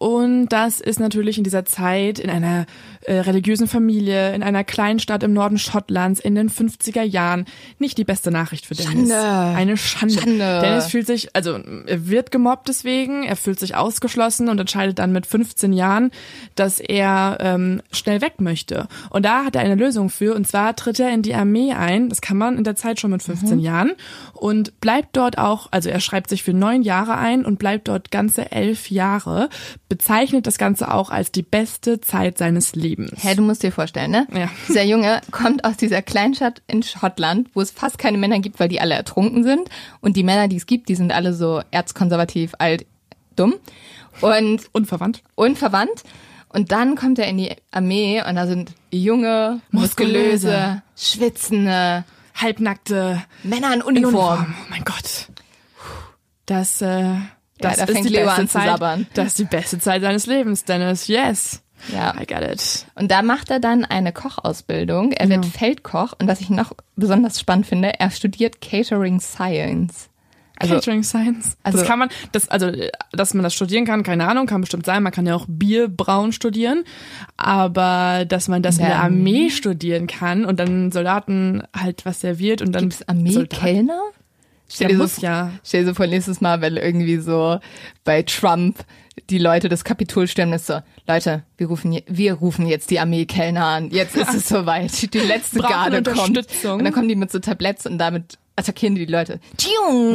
Und das ist natürlich in dieser Zeit in einer äh, religiösen Familie, in einer kleinen Stadt im Norden Schottlands in den 50er Jahren nicht die beste Nachricht für Dennis. Schande. Eine Schande. Schande. Dennis fühlt sich, also er wird gemobbt deswegen, er fühlt sich ausgeschlossen und entscheidet dann mit 15 Jahren, dass er ähm, schnell weg möchte. Und da hat er eine Lösung für, und zwar tritt er in die Armee ein, das kann man in der Zeit schon mit 15 Jahren, und bleibt dort auch, also er schreibt sich für neun Jahre ein und bleibt dort ganze elf Jahre, bezeichnet das Ganze auch als die beste Zeit seines Lebens. Hä, du musst dir vorstellen, ne? Ja. Dieser Junge kommt aus dieser Kleinstadt in Schottland, wo es fast keine Männer gibt, weil die alle ertrunken sind. Und die Männer, die es gibt, die sind alle so erzkonservativ, alt, dumm. Und Unverwandt. unverwandt. Und dann kommt er in die Armee und da sind junge, muskulöse, Muskulöse. schwitzende Halbnackte Männer in in Uniform. Uniform. Oh mein Gott. Das, äh, das da ist die Leo beste an zu Zeit. sabbern. Das ist die beste Zeit seines Lebens, Dennis. Yes. Ja. I get it. Und da macht er dann eine Kochausbildung. Er wird Feldkoch. Und was ich noch besonders spannend finde, er studiert Catering Science. Also, Catering Science. also- das kann man, das, also, dass man das studieren kann, keine Ahnung, kann bestimmt sein. Man kann ja auch Bier brauen studieren. Aber, dass man das in der Ja. Armee studieren kann und dann Soldaten halt was serviert und dann. gibt's Armeekellner? Stell dir, muss so, ja. stell dir so vor, nächstes Mal, wenn irgendwie so bei Trump die Leute das Kapitol stürmen, ist so, Leute, wir rufen, je- wir rufen jetzt die Armeekellner an. Jetzt ist es soweit. Die letzte Garde kommt. Und dann kommen die mit so Tabletts und damit attackieren die die Leute.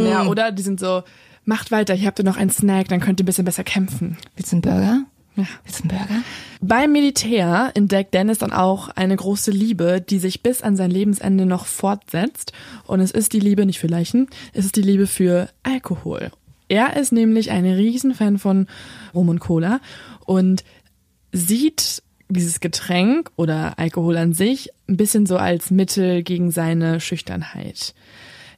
Ja, oder die sind so, macht weiter, hier habt ihr noch einen Snack, dann könnt ihr ein bisschen besser kämpfen. Willst du einen Burger? Ja. Willst du einen Burger? Beim Militär entdeckt Dennis dann auch eine große Liebe, die sich bis an sein Lebensende noch fortsetzt. Und es ist die Liebe nicht für Leichen, es ist die Liebe für Alkohol. Er ist nämlich ein Riesenfan von Rum und Cola und sieht dieses Getränk oder Alkohol an sich ein bisschen so als Mittel gegen seine Schüchternheit.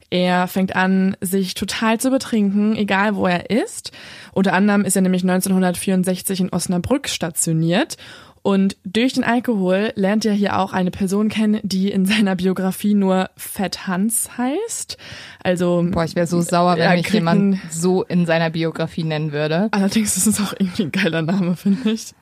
Er fängt an, sich total zu betrinken, egal wo er ist. Unter anderem ist er nämlich 1964 in Osnabrück stationiert und durch den Alkohol lernt er hier auch eine Person kennen, die in seiner Biografie nur Fett Hans heißt. Also Boah, ich wäre so sauer, wenn mich jemand so in seiner Biografie nennen würde. Allerdings ist es auch irgendwie ein geiler Name, finde ich.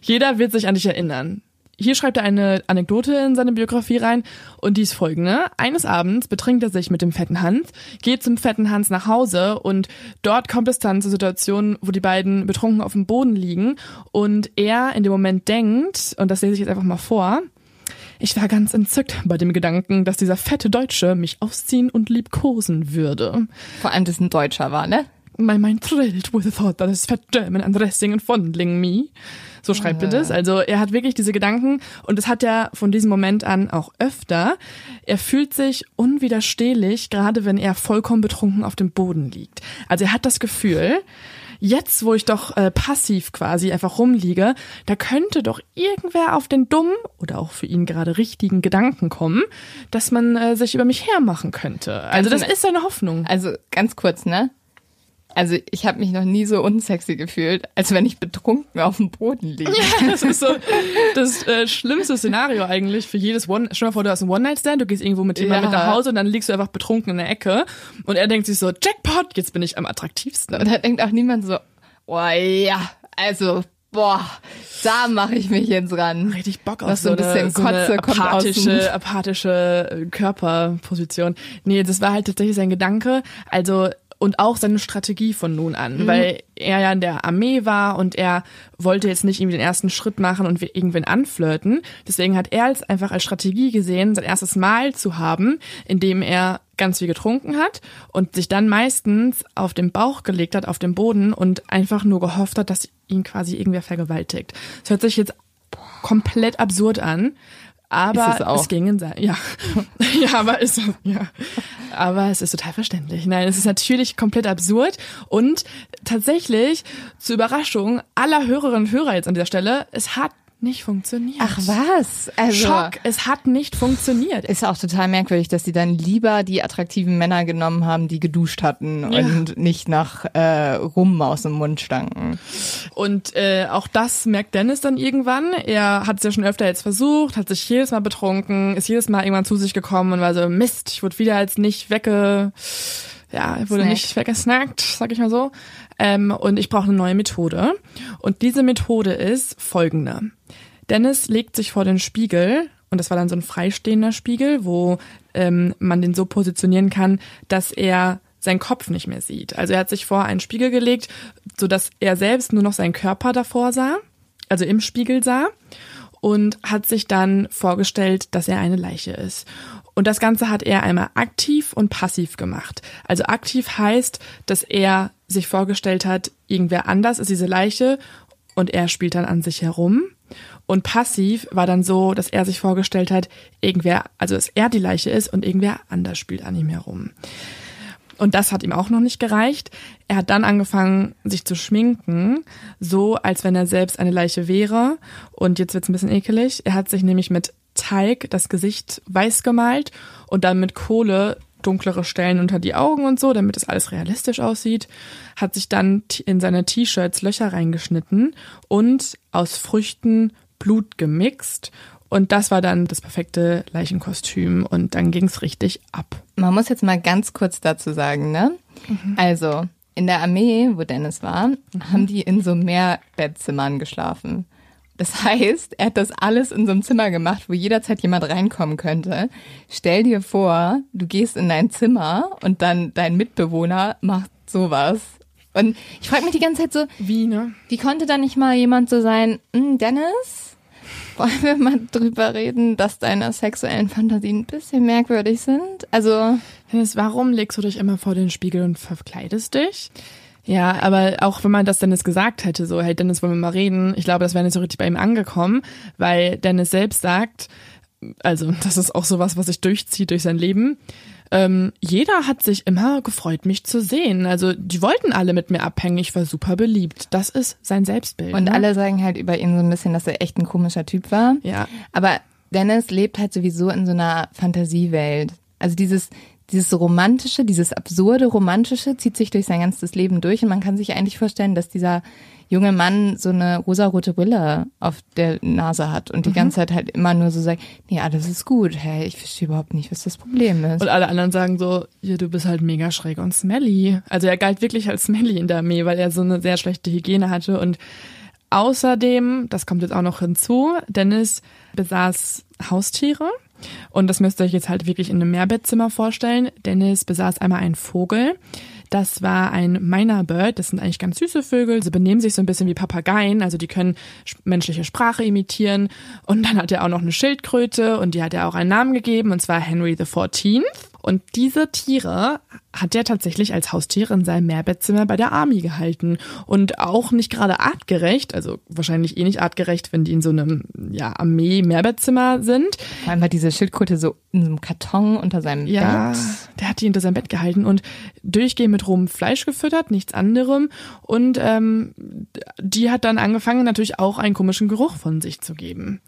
Jeder wird sich an dich erinnern. Hier schreibt er eine Anekdote in seine Biografie rein und die ist folgende. Eines Abends betrinkt er sich mit dem fetten Hans, geht zum fetten Hans nach Hause und dort kommt es dann zur Situation, wo die beiden betrunken auf dem Boden liegen und er in dem Moment denkt, und das lese ich jetzt einfach mal vor, ich war ganz entzückt bei dem Gedanken, dass dieser fette Deutsche mich ausziehen und liebkosen würde. Vor allem, dass ein Deutscher war, ne? My mind thrilled with the thought that his fat German undressing and fondling me. So schreibt er das. Also er hat wirklich diese Gedanken und das hat er von diesem Moment an auch öfter. Er fühlt sich unwiderstehlich, gerade wenn er vollkommen betrunken auf dem Boden liegt. Also er hat das Gefühl, jetzt, wo ich doch äh, passiv quasi einfach rumliege, da könnte doch irgendwer auf den dummen oder auch für ihn gerade richtigen Gedanken kommen, dass man äh, sich über mich hermachen könnte. Also das ist seine Hoffnung. Also ganz kurz, ne? Also ich habe mich noch nie so unsexy gefühlt, als wenn ich betrunken auf dem Boden liege. Ja, das ist so das äh, schlimmste Szenario eigentlich für jedes One. Stell dir mal vor, du hast einen One-Night-Stand, du gehst irgendwo mit jemandem ja. nach Hause und dann liegst du einfach betrunken in der Ecke und er denkt sich so, Jackpot, jetzt bin ich am attraktivsten. Und da denkt auch niemand so, oh ja, also boah, da mache ich mich jetzt ran. Richtig Bock auf so, ein bisschen so Kotze so eine apathische, apathische Körperposition. Nee, das war halt tatsächlich sein Gedanke. Also und auch seine Strategie von nun an, mhm. weil er ja in der Armee war und er wollte jetzt nicht irgendwie den ersten Schritt machen und irgendwen anflirten. Deswegen hat er es einfach als Strategie gesehen, sein erstes Mal zu haben, in dem er ganz viel getrunken hat und sich dann meistens auf den Bauch gelegt hat, auf den Boden und einfach nur gehofft hat, dass ihn quasi irgendwer vergewaltigt. Das hört sich jetzt komplett absurd an, aber es, es, ging in sein, ja, ja, aber ist ja, aber es ist total verständlich. Nein, es ist natürlich komplett absurd. Und tatsächlich zur Überraschung aller Hörerinnen und Hörer jetzt an dieser Stelle, es hat nicht funktioniert. Ach was? Also, Schock, es hat nicht funktioniert. Ist auch total merkwürdig, dass sie dann lieber die attraktiven Männer genommen haben, die geduscht hatten ja. und nicht nach äh, Rum aus dem Mund stanken. Und äh, auch das merkt Dennis dann irgendwann. Er hat es ja schon öfter jetzt versucht, hat sich jedes Mal betrunken, ist jedes Mal irgendwann zu sich gekommen und war so, Mist, ich wurde wieder als nicht wegge... Ja, wurde Snack. nicht weggesnackt, sag ich mal so. Ähm, und ich brauche eine neue Methode. Und diese Methode ist folgende. Dennis legt sich vor den Spiegel und das war dann so ein freistehender Spiegel, wo ähm, man den so positionieren kann, dass er seinen Kopf nicht mehr sieht. Also er hat sich vor einen Spiegel gelegt, so dass er selbst nur noch seinen Körper davor sah, also im Spiegel sah und hat sich dann vorgestellt, dass er eine Leiche ist. Und das Ganze hat er einmal aktiv und passiv gemacht. Also aktiv heißt, dass er sich vorgestellt hat, irgendwer anders ist diese Leiche und er spielt dann an sich herum. Und passiv war dann so, dass er sich vorgestellt hat, irgendwer, also dass er die Leiche ist und irgendwer anders spielt an ihm herum. Und das hat ihm auch noch nicht gereicht. Er hat dann angefangen, sich zu schminken, so als wenn er selbst eine Leiche wäre. Und jetzt wird's ein bisschen ekelig. Er hat sich nämlich mit Teig das Gesicht weiß gemalt und dann mit Kohle dunklere Stellen unter die Augen und so, damit es alles realistisch aussieht, hat sich dann in seine T-Shirts Löcher reingeschnitten und aus Früchten Blut gemixt und das war dann das perfekte Leichenkostüm und dann ging's richtig ab. Man muss jetzt mal ganz kurz dazu sagen, ne? Mhm. Also, in der Armee, wo Dennis war, mhm. haben die in so Mehrbettzimmern geschlafen. Das heißt, er hat das alles in so einem Zimmer gemacht, wo jederzeit jemand reinkommen könnte. Stell dir vor, du gehst in dein Zimmer und dann dein Mitbewohner macht sowas. Und ich frage mich die ganze Zeit so, wie, ne? Wie konnte da nicht mal jemand so sein, hm, Dennis, wollen wir mal drüber reden, dass deine sexuellen Fantasien ein bisschen merkwürdig sind? Also. Dennis, warum legst du dich immer vor den Spiegel und verkleidest dich? Ja, aber auch wenn man das Dennis gesagt hätte, so, hey Dennis, wollen wir mal reden, ich glaube, das wäre nicht so richtig bei ihm angekommen, weil Dennis selbst sagt, also das ist auch sowas, was sich durchzieht durch sein Leben. Ähm, jeder hat sich immer gefreut, mich zu sehen. Also die wollten alle mit mir abhängen. Ich war super beliebt. Das ist sein Selbstbild. Und ne? alle sagen halt über ihn so ein bisschen, dass er echt ein komischer Typ war. Ja. Aber Dennis lebt halt sowieso in so einer Fantasiewelt. Also dieses, dieses romantische, dieses absurde romantische zieht sich durch sein ganzes Leben durch und man kann sich eigentlich vorstellen, dass dieser junge Mann so eine rosarote Brille auf der Nase hat und die Mhm. ganze Zeit halt immer nur so sagt, nee, alles ist gut, hey, ich verstehe überhaupt nicht, was das Problem ist. Und alle anderen sagen so, ja, du bist halt mega schräg und smelly. Also er galt wirklich als smelly in der Armee, weil er so eine sehr schlechte Hygiene hatte. Und außerdem, das kommt jetzt auch noch hinzu, Dennis besaß Haustiere. Und das müsst ihr euch jetzt halt wirklich in einem Mehrbettzimmer vorstellen. Dennis besaß einmal einen Vogel. Das war ein Minor Bird. Das sind eigentlich ganz süße Vögel. Sie benehmen sich so ein bisschen wie Papageien. Also die können sch- menschliche Sprache imitieren. Und dann hat er auch noch eine Schildkröte und die hat er auch einen Namen gegeben und zwar Henry the 14th. Und diese Tiere hat er tatsächlich als Haustiere in seinem Mehrbettzimmer bei der Army gehalten. Und auch nicht gerade artgerecht, also wahrscheinlich eh nicht artgerecht, wenn die in so einem ja, Armee-Mehrbettzimmer sind. Vor allem war diese Schildkröte so in so einem Karton unter seinem Ja, Bett. der hat die hinter seinem Bett gehalten und durchgehend mit rohem Fleisch gefüttert, nichts anderem. Und ähm, die hat dann angefangen, natürlich auch einen komischen Geruch von sich zu geben.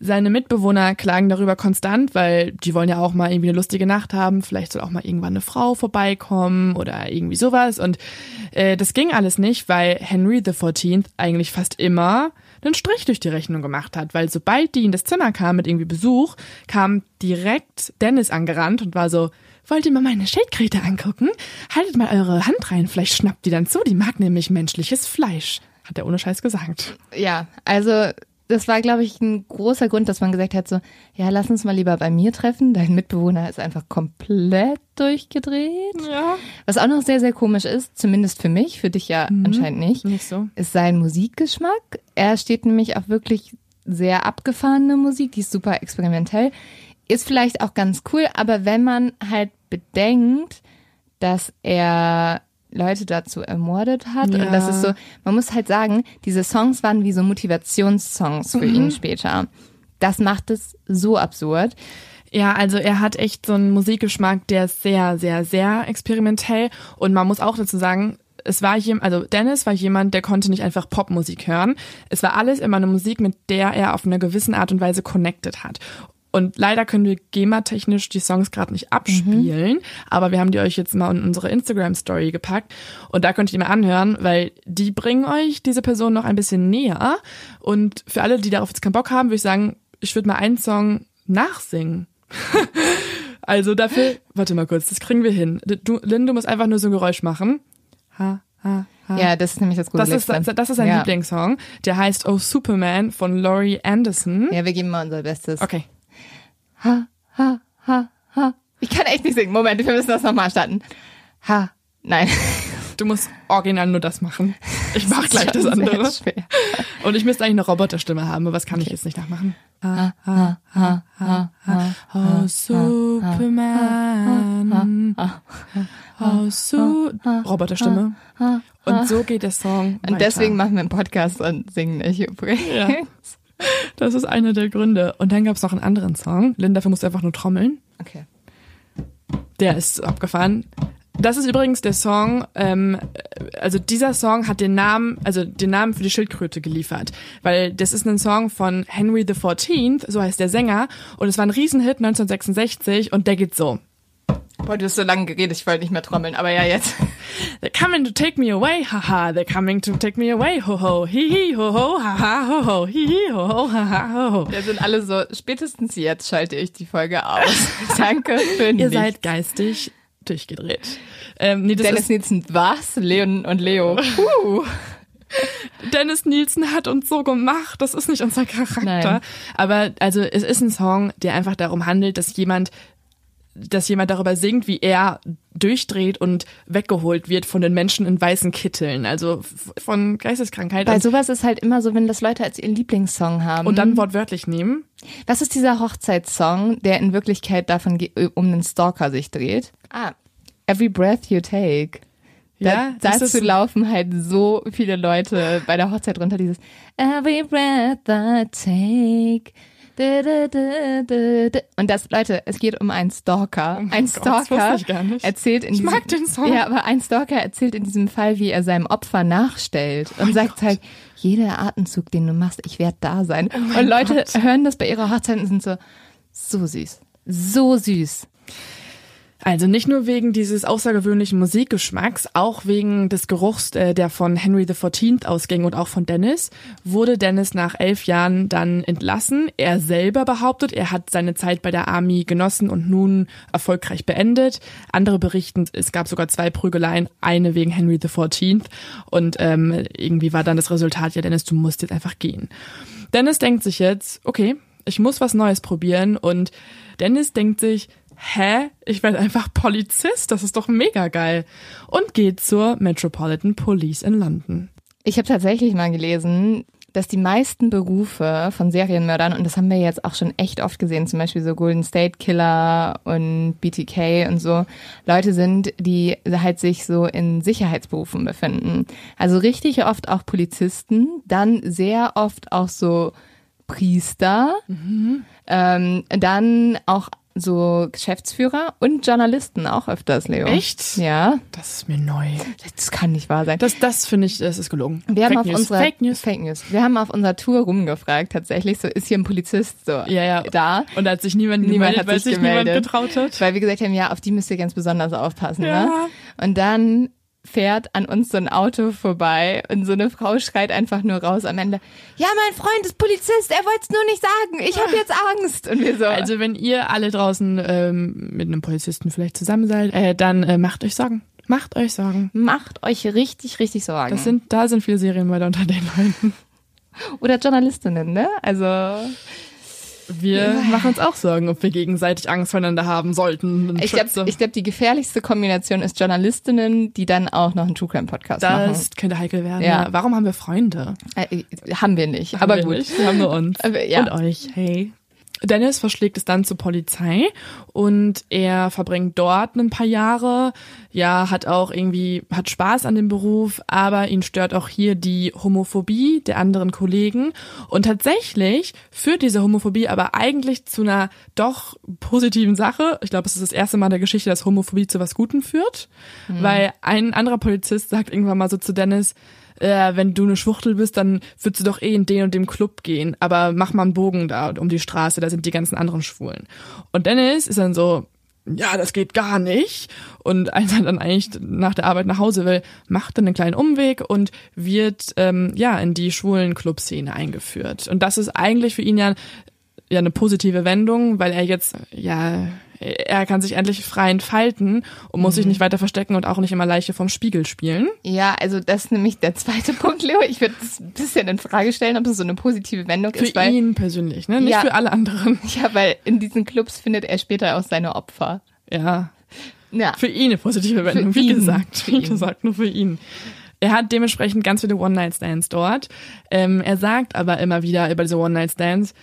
Seine Mitbewohner klagen darüber konstant, weil die wollen ja auch mal irgendwie eine lustige Nacht haben. Vielleicht soll auch mal irgendwann eine Frau vorbeikommen oder irgendwie sowas. Und äh, das ging alles nicht, weil Henry 14th eigentlich fast immer einen Strich durch die Rechnung gemacht hat, weil sobald die in das Zimmer kam mit irgendwie Besuch, kam direkt Dennis angerannt und war so, wollt ihr mal meine Schildkröte angucken? Haltet mal eure Hand rein, vielleicht schnappt die dann zu, die mag nämlich menschliches Fleisch, hat er ohne Scheiß gesagt. Ja, also das war, glaube ich, ein großer Grund, dass man gesagt hat, so, ja, lass uns mal lieber bei mir treffen. Dein Mitbewohner ist einfach komplett durchgedreht. Ja. Was auch noch sehr, sehr komisch ist, zumindest für mich, für dich ja anscheinend nicht, Nicht so. ist sein Musikgeschmack. Er steht nämlich auf wirklich sehr abgefahrene Musik, die ist super experimentell. Ist vielleicht auch ganz cool, aber wenn man halt bedenkt, dass er Leute dazu ermordet hat Ja. und das ist so, man muss halt sagen, diese Songs waren wie so Motivationssongs für ihn später. Das macht es so absurd. Ja, also er hat echt so einen Musikgeschmack, der ist sehr, sehr, sehr experimentell. Und man muss auch dazu sagen, es war jemand, also Dennis war jemand, der konnte nicht einfach Popmusik hören. Es war alles immer eine Musik, mit der er auf eine gewisse Art und Weise connected hat. Und leider können wir GEMA-technisch die Songs gerade nicht abspielen, aber wir haben die euch jetzt mal in unsere Instagram-Story gepackt und da könnt ihr die mal anhören, weil die bringen euch diese Person noch ein bisschen näher. Und für alle, die darauf jetzt keinen Bock haben, würde ich sagen, ich würde mal einen Song nachsingen. Also dafür, warte mal kurz, das kriegen wir hin. Du, Lynn, du musst einfach nur so ein Geräusch machen. Ha, ha, ha. Ja, das ist nämlich das das Gruseligste. ist, das, das ist sein ja. Lieblingssong. Der heißt Oh Superman von Laurie Anderson. Ja, wir geben mal unser Bestes. Okay. Ha, ha, ha, ha. Ich kann echt nicht singen. Moment, wir müssen das nochmal starten. Ha, nein. Du musst original nur das machen. Ich mach gleich das Schon sehr andere. schwer. Und ich müsste eigentlich eine Roboterstimme haben, aber was kann ich jetzt nicht nachmachen? Ha, ha, ha, ha, ha. Oh Superman. Oh Su Roboterstimme. Und so geht der Song. Und deswegen machen wir einen Podcast und singen nicht übrigens. Ja. Das ist einer der Gründe. Und dann gab es noch einen anderen Song. Lynn, dafür musst du einfach nur trommeln. Okay. Der ist abgefahren. Das ist übrigens der Song, ähm, also dieser Song hat den Namen, also den Namen für die Schildkröte geliefert. Weil das ist ein Song von Henry the 14th, so heißt der Sänger. Und es war ein Riesenhit 1966 und der geht so. Boah, du hast so lange geredet, ich wollte nicht mehr trommeln, aber ja, jetzt. They're coming to take me away, haha. They're coming to take me away, ho ho. Hi hi ho ho, haha ho ho. Hi hi ho ho, haha ho ho. Wir sind alle so, spätestens jetzt schalte ich die Folge aus. Danke für Ihr seid geistig durchgedreht. Ähm, nee, das Dennis ist, Nielsen, was? Leon und Leo. Puh. Dennis Nielsen hat uns so gemacht. Das ist nicht unser Charakter. Nein. Aber also es ist ein Song, der einfach darum handelt, dass jemand dass jemand darüber singt, wie er durchdreht und weggeholt wird von den Menschen in weißen Kitteln, also von Geisteskrankheit Bei und, sowas ist halt immer so, wenn das Leute als ihren Lieblingssong haben. und dann wortwörtlich nehmen. Was ist dieser Hochzeitssong, der in Wirklichkeit davon ge- um einen Stalker sich dreht? Ah, Every Breath You Take. Ja, da, ist das- dazu laufen halt so viele Leute bei der Hochzeit runter dieses Every breath I take. Und das, Leute, es geht um einen Stalker. Oh ein Gott, Stalker nicht. erzählt in Ich diesem, mag den Song. Ja, aber ein Stalker erzählt in diesem Fall, wie er seinem Opfer nachstellt und sagt halt, jeder Atemzug, den du machst, ich werde da sein. Oh und Leute hören das bei ihrer Hochzeit und sind so, so süß. So süß. Also nicht nur wegen dieses außergewöhnlichen Musikgeschmacks, auch wegen des Geruchs, äh, der von Henry XIV ausging und auch von Dennis, wurde Dennis nach elf Jahren dann entlassen. Er selber behauptet, er hat seine Zeit bei der Army genossen und nun erfolgreich beendet. Andere berichten, es gab sogar zwei Prügeleien, eine wegen Henry XIV. Und ähm, irgendwie war dann das Resultat, ja Dennis, du musst jetzt einfach gehen. Dennis denkt sich jetzt, okay, ich muss was Neues probieren und Dennis denkt sich, hä, ich werde einfach Polizist, das ist doch mega geil. Und geht zur Metropolitan Police in London. Ich habe tatsächlich mal gelesen, dass die meisten Berufe von Serienmördern, und das haben wir jetzt auch schon echt oft gesehen, zum Beispiel so Golden State Killer und BTK und so, Leute sind, die halt sich so in Sicherheitsberufen befinden. Also richtig oft auch Polizisten, dann sehr oft auch so Priester, ähm, dann auch so Geschäftsführer und Journalisten auch öfters, Leo. Echt? Ja, Das ist mir neu. das kann nicht wahr sein. Das, das finde ich, das ist gelungen. Wir haben Fake auf News. unserer Fake News. Fake News. Wir haben auf unserer Tour rumgefragt, tatsächlich, so ist hier ein Polizist so Ja, ja. da. Und da hat sich niemand, Niemand gemeldet, hat weil sich sich niemand gemeldet. getraut hat. Weil wir gesagt haben, ja, auf die müsst ihr ganz besonders aufpassen, Ja. ne? Und dann fährt an uns so ein Auto vorbei und so eine Frau schreit einfach nur raus am Ende, ja, mein Freund ist Polizist, er wollte es nur nicht sagen, ich habe jetzt Angst. Und wir so, Also wenn ihr alle draußen ähm, mit einem Polizisten vielleicht zusammen seid, äh, dann äh, macht euch Sorgen. Macht euch Sorgen. macht euch richtig, richtig Sorgen. Das sind, da sind viele Serienmörder unter den Leuten. Oder Journalistinnen, ne? Also, Wir machen uns auch Sorgen, ob wir gegenseitig Angst voneinander haben sollten. ich glaube, glaub, die gefährlichste Kombination ist Journalistinnen, die dann auch noch einen True Crime Podcast machen. das könnte heikel werden. Ja. Ja. Warum haben wir Freunde? Äh, haben wir nicht, Haben aber wir gut. Nicht. Wir haben nur uns. Aber ja. Und euch. Hey. Dennis verschlägt es dann zur Polizei und er verbringt dort ein paar Jahre. Ja, hat auch irgendwie, hat Spaß an dem Beruf, aber ihn stört auch hier die Homophobie der anderen Kollegen. Und tatsächlich führt diese Homophobie aber eigentlich zu einer doch positiven Sache. Ich glaube, es ist das erste Mal in der Geschichte, dass Homophobie zu was Gutem führt. Weil ein anderer Polizist sagt irgendwann mal so zu Dennis, äh, wenn du eine Schwuchtel bist, dann würdest du doch eh in den und dem Club gehen. Aber mach mal einen Bogen da um die Straße, da sind die ganzen anderen Schwulen. Und Dennis ist dann so, ja, das geht gar nicht. Und als er dann eigentlich nach der Arbeit nach Hause will, macht dann einen kleinen Umweg und wird ähm, ja in die schwulen Clubszene eingeführt. Und das ist eigentlich für ihn ja ja eine positive Wendung, weil er jetzt ja er kann sich endlich frei entfalten und muss sich nicht weiter verstecken und auch nicht immer Leiche vom Spiegel spielen. Ja, also das ist nämlich der zweite Punkt, Leo. Ich würde es ein bisschen in Frage stellen, ob es so eine positive Wendung Für ist, weil ihn persönlich, ne? Nicht Ja. für alle anderen. ja, weil in diesen Clubs findet er später auch seine Opfer. Ja. Ja. Für ihn eine positive Wendung, Für wie ihn. gesagt. Für Wie ihn. gesagt, nur für ihn. Er hat dementsprechend ganz viele One-Night-Stands dort. Ähm, er sagt aber immer wieder über diese One-Night-Stands,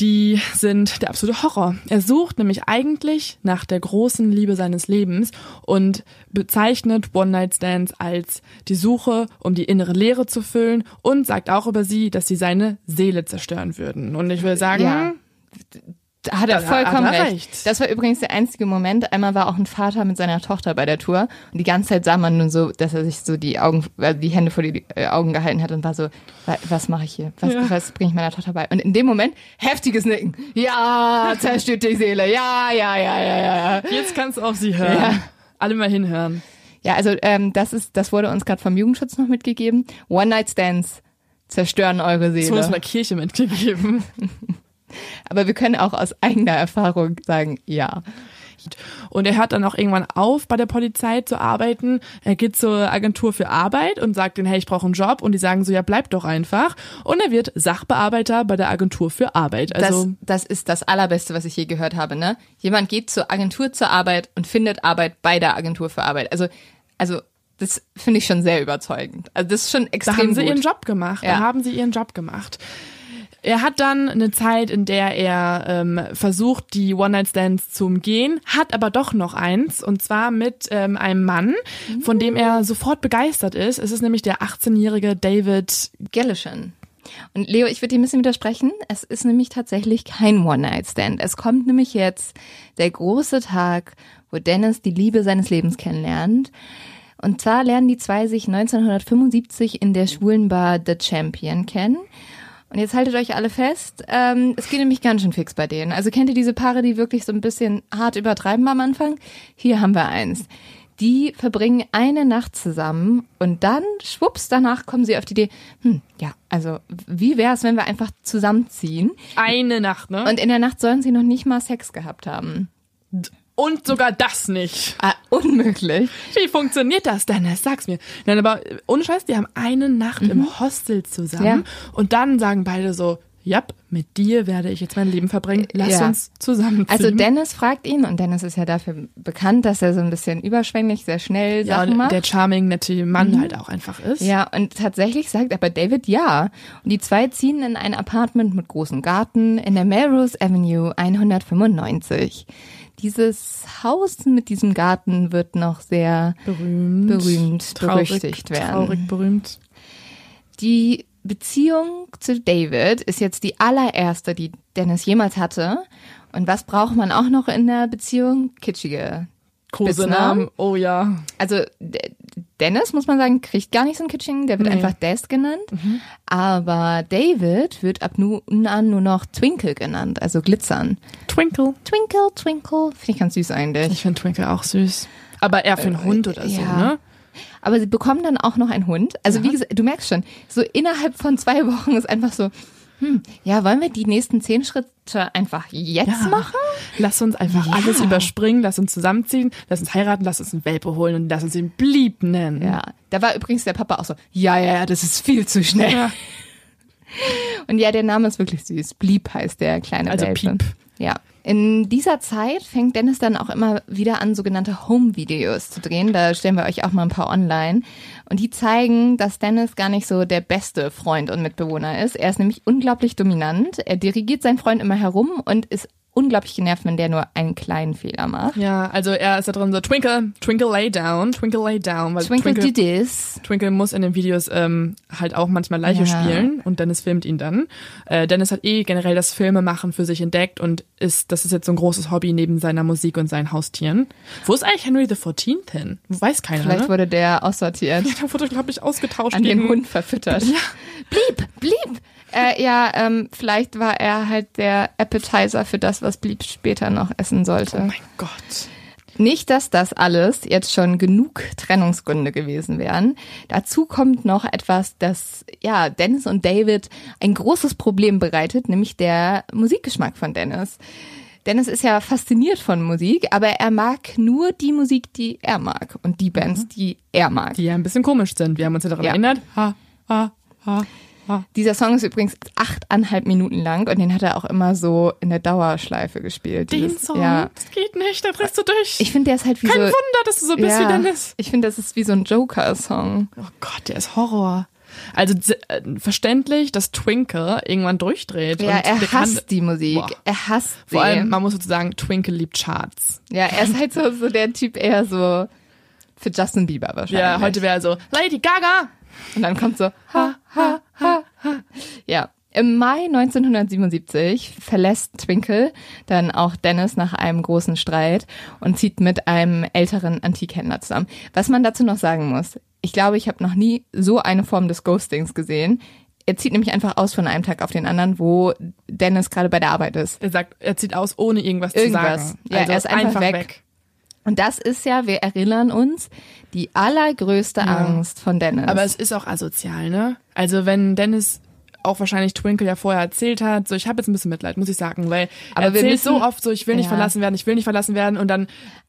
die sind der absolute Horror. Er sucht nämlich eigentlich nach der großen Liebe seines Lebens und bezeichnet One-Night-Stands als die Suche, um die innere Leere zu füllen und sagt auch über sie, dass sie seine Seele zerstören würden. Und ich will sagen, Ja. Da hat er Da vollkommen hat er recht. recht. Das war übrigens der einzige Moment. Einmal war auch ein Vater mit seiner Tochter bei der Tour und die ganze Zeit sah man nur so, dass er sich so die Augen, äh, die Hände vor die äh, Augen gehalten hat und war so, "Wa- was mache ich hier? Was, Ja. was bringe ich meiner Tochter bei? Und in dem Moment heftiges Nicken. Ja, zerstört die Seele. Ja, ja, ja, ja, ja. jetzt kannst du auf sie hören. Ja. Alle mal hinhören. Ja, also ähm, das ist, das wurde uns gerade vom Jugendschutz noch mitgegeben. One Night Stands zerstören eure Das wurde uns in Seele. der Kirche mitgegeben. Aber wir können auch aus eigener Erfahrung sagen, ja. Und er hört dann auch irgendwann auf, bei der Polizei zu arbeiten. Er geht zur Agentur für Arbeit und sagt denen, hey, ich brauche einen Job. Und die sagen so, ja, bleib doch einfach. Und er wird Sachbearbeiter bei der Agentur für Arbeit. Also, das, das ist das Allerbeste, was ich je gehört habe, ne? Jemand geht zur Agentur zur Arbeit und findet Arbeit bei der Agentur für Arbeit. Also, also, das finde ich schon sehr überzeugend. Also, das ist schon da extrem haben sie gut. ihren Job gemacht. Ja. Da haben sie ihren Job gemacht. Er hat dann eine Zeit, in der er ähm, versucht, die One-Night-Stands zu umgehen, hat aber doch noch eins, und zwar mit ähm, einem Mann, von dem er sofort begeistert ist. Es ist nämlich der 18-jährige David Gellishan. Und Leo, ich würde dir ein bisschen widersprechen. Es ist nämlich tatsächlich kein One-Night-Stand. Es kommt nämlich jetzt der große Tag, wo Dennis die Liebe seines Lebens kennenlernt. Und zwar lernen die zwei sich 1975 in der schwulen Bar The Champion kennen. Und jetzt haltet euch alle fest, ähm, es geht nämlich ganz schön fix bei denen. Also kennt ihr diese Paare, die wirklich so ein bisschen hart übertreiben am Anfang? Hier haben wir eins. Die verbringen eine Nacht zusammen und dann, schwupps, danach kommen sie auf die Idee, hm, ja, also wie wäre es, wenn wir einfach zusammenziehen? eine Nacht, ne? Und in der Nacht sollen sie noch nicht mal Sex gehabt haben. Und sogar das nicht. Ah, unmöglich. Wie funktioniert das, Dennis? Sag's mir. Nein, aber äh, ohne Scheiß, die haben eine Nacht im Hostel zusammen Ja. und dann sagen beide so, Jap, mit dir werde ich jetzt mein Leben verbringen. Lass Ja. uns zusammenziehen. Also Dennis fragt ihn und Dennis ist ja dafür bekannt, dass er so ein bisschen überschwänglich, sehr schnell ja, Sachen macht. der charming, nette Mann halt auch einfach ist. Ja, und tatsächlich sagt aber David ja. Und die zwei ziehen in ein Apartment mit großem Garten in der Melrose Avenue 195. Dieses Haus mit diesem Garten wird noch sehr Berühmt. berühmt, traurig, berüchtigt werden. Traurig berühmt. Die Beziehung zu David ist jetzt die allererste, die Dennis jemals hatte. Und was braucht man auch noch in der Beziehung? Kitschige Kosenamen. Oh ja. also Dennis, muss man sagen, kriegt gar nicht so einen Kitsching, der wird Nee. einfach Des genannt. Aber David wird ab nun an nur noch Twinkle genannt, also glitzern. Twinkle. Twinkle, Twinkle, finde ich ganz süß eigentlich. Ich finde Twinkle auch süß. Aber eher für einen Hund oder so, ja. ne? Aber sie bekommen dann auch noch einen Hund. Also wie gesagt, du merkst schon, so innerhalb von zwei Wochen ist einfach so, hm, ja, wollen wir die nächsten zehn Schritte einfach jetzt Ja. machen? Lass uns einfach Ja. alles überspringen, lass uns zusammenziehen, lass uns heiraten, lass uns einen Welpe holen und lass uns ihn Blieb nennen. Ja, da war übrigens der Papa auch so, ja, ja, ja, das ist viel zu schnell. Ja. Und ja, der Name ist wirklich süß. Blieb heißt der kleine Also Welpe. Piep. Ja. In dieser Zeit fängt Dennis dann auch immer wieder an, sogenannte Home-Videos zu drehen. Da stellen wir euch auch mal ein paar online. Und die zeigen, dass Dennis gar nicht so der beste Freund und Mitbewohner ist. Er ist nämlich unglaublich dominant. Er dirigiert seinen Freund immer herum und ist unglaublich genervt, wenn der nur einen kleinen Fehler macht. Ja, also er ist da drin so, Twinkle, Twinkle lay down, Twinkle lay down. Weil Twinkle, Twinkle, do this. Twinkle muss in den Videos ähm, halt auch manchmal Leiche Ja. spielen und Dennis filmt ihn dann. Äh, Dennis hat eh generell das Filmemachen für sich entdeckt und ist, das ist jetzt so ein großes Hobby neben seiner Musik und seinen Haustieren. Wo ist eigentlich Henry the 14th hin? Weiß keiner, Vielleicht ne? wurde der aussortiert. Ja, da wurde, glaube ich, ausgetauscht an den Hund verfüttert. Blieb, blieb. Äh, ja, ähm, vielleicht war er halt der Appetizer für das, was Blieb später noch essen sollte. Oh mein Gott. Nicht, dass das alles jetzt schon genug Trennungsgründe gewesen wären. Dazu kommt noch etwas, das ja Dennis und David ein großes Problem bereitet, nämlich der Musikgeschmack von Dennis. Dennis ist ja fasziniert von Musik, aber er mag nur die Musik, die er mag und die Bands, die er mag. Die ja ein bisschen komisch sind. Wir haben uns ja daran Ja. erinnert. Ha, ha, ha, Dieser Song ist übrigens achteinhalb Minuten lang und den hat er auch immer so in der Dauerschleife gespielt. Den Dieses- Song, Ja. das geht nicht, da drehst du durch. Ich finde, der ist halt wie Kein so. Wunder, dass du so bist wie ja, Dennis. ich finde, das ist wie so ein Joker-Song. Oh Gott, der ist Horror. Also äh, verständlich, dass Twinkle irgendwann durchdreht. Ja, er der kann- hasst die Musik. Boah. Er hasst sie. Vor allem, man muss sozusagen, Twinkle liebt Charts. ja, er ist halt so, so der Typ eher so für Justin Bieber wahrscheinlich. Ja, heute wäre er so, Lady Gaga! Und dann kommt so, ha, ha, ha, ha. Ja. Im Mai 1977 verlässt Twinkle dann auch Dennis nach einem großen Streit und zieht mit einem älteren Antikhändler zusammen. Was man dazu noch sagen muss, ich glaube, ich habe noch nie so eine Form des Ghostings gesehen. Er zieht nämlich einfach aus von einem Tag auf den anderen, wo Dennis gerade bei der Arbeit ist. Er sagt, er zieht aus, ohne irgendwas, Irgendwas. zu sagen. Ja, also er ist einfach weg. Und das ist ja, wir erinnern uns, die allergrößte Angst von Dennis. Aber es ist auch asozial, ne? Also wenn Dennis auch wahrscheinlich Twinkle ja vorher erzählt hat, so ich habe jetzt ein bisschen Mitleid, muss ich sagen, weil Aber er wir erzählt müssen- so oft so, ich will nicht Ja. verlassen werden, ich will nicht verlassen werden und dann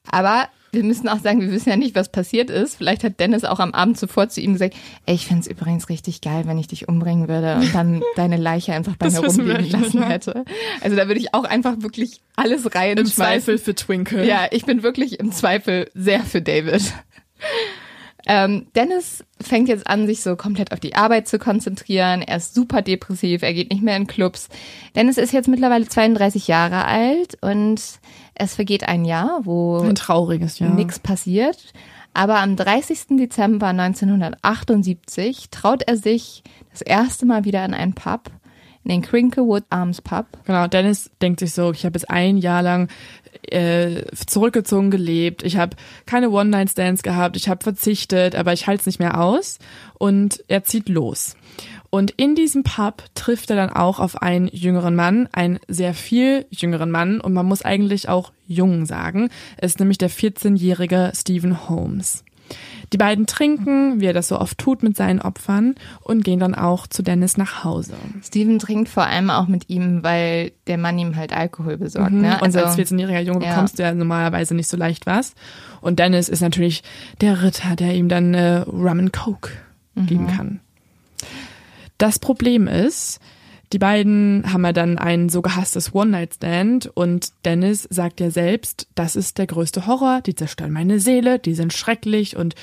Aber wir müssen auch sagen, wir wissen ja nicht, was passiert ist. Vielleicht hat Dennis auch am Abend zuvor zu ihm gesagt, ey, ich fänd's übrigens richtig geil, wenn ich dich umbringen würde und dann deine Leiche einfach bei mir rumliegen lassen ne? hätte. Also da würde ich auch einfach wirklich alles rein im Zweifel für Twinkle. Ja, ich bin wirklich im Zweifel sehr für David. Ähm, Dennis fängt jetzt an, sich so komplett auf die Arbeit zu konzentrieren. Er ist super depressiv, er geht nicht mehr in Clubs. Dennis ist jetzt mittlerweile 32 Jahre alt und es vergeht ein Jahr, wo Ein trauriges Jahr. nichts passiert. Aber am 30. Dezember 1978 traut er sich das erste Mal wieder in einen Pub, in den Crinklewood Arms Pub. Genau, Dennis denkt sich so, ich habe jetzt ein Jahr lang äh, zurückgezogen gelebt, ich habe keine One-Night-Stands gehabt, ich habe verzichtet, aber ich halte es nicht mehr aus und er zieht los. Und in diesem Pub trifft er dann auch auf einen jüngeren Mann, einen sehr viel jüngeren Mann und man muss eigentlich auch jung sagen. Ist nämlich der 14-jährige Stephen Holmes. Die beiden trinken, wie er das so oft tut mit seinen Opfern und gehen dann auch zu Dennis nach Hause. Steven trinkt vor allem auch mit ihm, weil der Mann ihm halt Alkohol besorgt. Ne? Und als 14-jähriger Junge ja. bekommst du ja normalerweise nicht so leicht was. Und Dennis ist natürlich der Ritter, der ihm dann äh, Rum and Coke geben kann. Das Problem ist, die beiden haben ja dann ein so gehasstes One-Night-Stand und Dennis sagt ja selbst, das ist der größte Horror, die zerstören meine Seele, die sind schrecklich und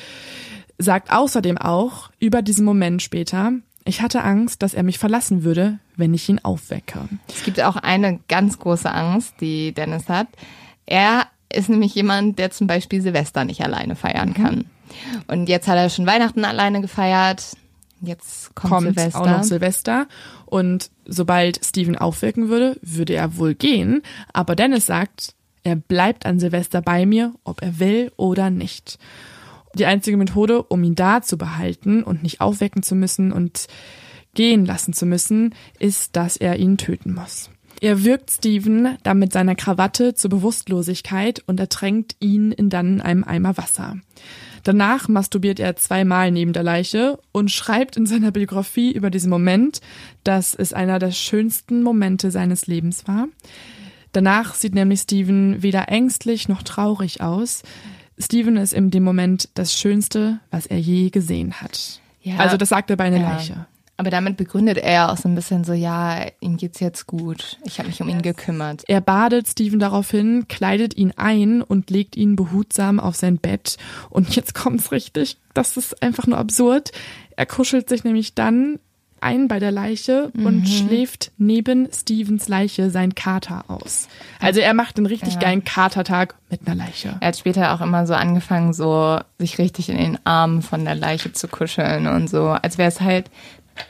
sagt außerdem auch über diesen Moment später, ich hatte Angst, dass er mich verlassen würde, wenn ich ihn aufwecke. Es gibt auch eine ganz große Angst, die Dennis hat. Er ist nämlich jemand, der zum Beispiel Silvester nicht alleine feiern kann. Und jetzt hat er schon Weihnachten alleine gefeiert. Jetzt kommt, kommt Silvester. auch noch Silvester. Und sobald Steven aufwecken würde, würde er wohl gehen. Aber Dennis sagt, er bleibt an Silvester bei mir, ob er will oder nicht. Die einzige Methode, um ihn da zu behalten und nicht aufwecken zu müssen und gehen lassen zu müssen, ist, dass er ihn töten muss. Er wirkt Steven dann mit seiner Krawatte zur Bewusstlosigkeit und ertränkt ihn in dann einem Eimer Wasser. Danach masturbiert er zweimal neben der Leiche und schreibt in seiner Biografie über diesen Moment, dass es einer der schönsten Momente seines Lebens war. Danach sieht nämlich Steven weder ängstlich noch traurig aus. Steven ist in dem Moment das Schönste, was er je gesehen hat. Ja. Also das sagt er bei einer Ja. Leiche. Aber damit begründet er ja auch so ein bisschen so, ja, ihm geht's jetzt gut. Ich habe mich um ihn gekümmert. Er badet Steven daraufhin, kleidet ihn ein und legt ihn behutsam auf sein Bett. Und jetzt kommt's richtig, das ist einfach nur absurd. Er kuschelt sich nämlich dann ein bei der Leiche und schläft neben Stevens Leiche sein Kater aus. Also er macht einen richtig Ja. geilen Katertag mit einer Leiche. Er hat später auch immer so angefangen, so sich richtig in den Armen von der Leiche zu kuscheln und so, als wäre es halt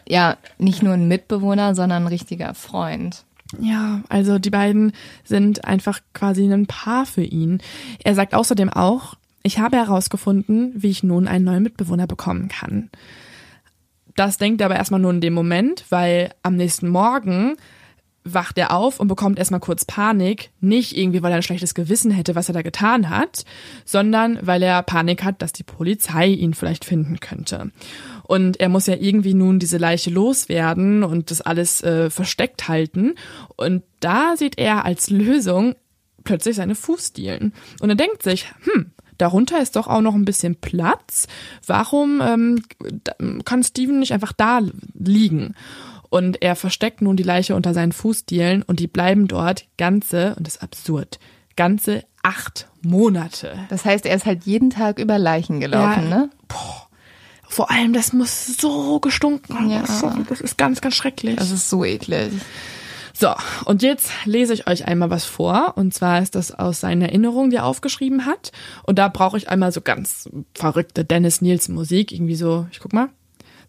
ja nicht nur ein Mitbewohner, sondern ein richtiger Freund. Ja, also die beiden sind einfach quasi ein Paar für ihn. Er sagt außerdem auch, ich habe herausgefunden, wie ich nun einen neuen Mitbewohner bekommen kann. Das denkt er aber erstmal nur in dem Moment, weil am nächsten Morgen wacht er auf und bekommt erstmal kurz Panik. Nicht irgendwie, weil er ein schlechtes Gewissen hätte, was er da getan hat, sondern weil er Panik hat, dass die Polizei ihn vielleicht finden könnte. Und er muss ja irgendwie nun diese Leiche loswerden und das alles äh, versteckt halten. Und da sieht er als Lösung plötzlich seine Fußdielen. Und er denkt sich, hm, darunter ist doch auch noch ein bisschen Platz. Warum ähm, kann Steven nicht einfach da liegen? Und er versteckt nun die Leiche unter seinen Fußdielen und die bleiben dort ganze, und das ist absurd, ganze acht Monate. Das heißt, er ist halt jeden Tag über Leichen gelaufen, Ja. ne? Vor allem, das muss so gestunken haben. Ja. Das ist- ganz, ganz schrecklich. Das ist so eklig. So, und jetzt lese ich euch einmal was vor. Und zwar ist das aus seinen Erinnerungen, die er aufgeschrieben hat. Und da brauche ich einmal so ganz verrückte Dennis Nielsen Musik. Irgendwie so, ich guck mal,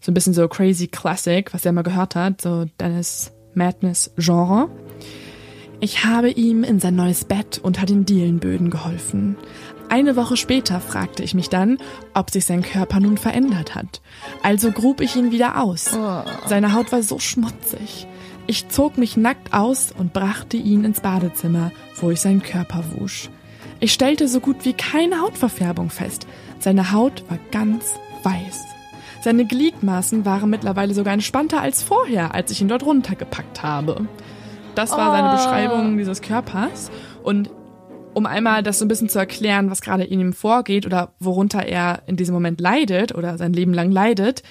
so ein bisschen so crazy Classic, was er mal gehört hat. So Dennis Madness Genre. Ich habe ihm in sein neues Bett unter den Dielenböden geholfen. Eine Woche später fragte ich mich dann, ob sich sein Körper nun verändert hat. Also grub ich ihn wieder aus. Seine Haut war so schmutzig. Ich zog mich nackt aus und brachte ihn ins Badezimmer, wo ich seinen Körper wusch. Ich stellte so gut wie keine Hautverfärbung fest. Seine Haut war ganz weiß. Seine Gliedmaßen waren mittlerweile sogar entspannter als vorher, als ich ihn dort runtergepackt habe. Das war seine Oh. Beschreibung dieses Körpers. Und um einmal das so ein bisschen zu erklären, was gerade in ihm vorgeht oder worunter er in diesem Moment leidet oder sein Leben lang leidet,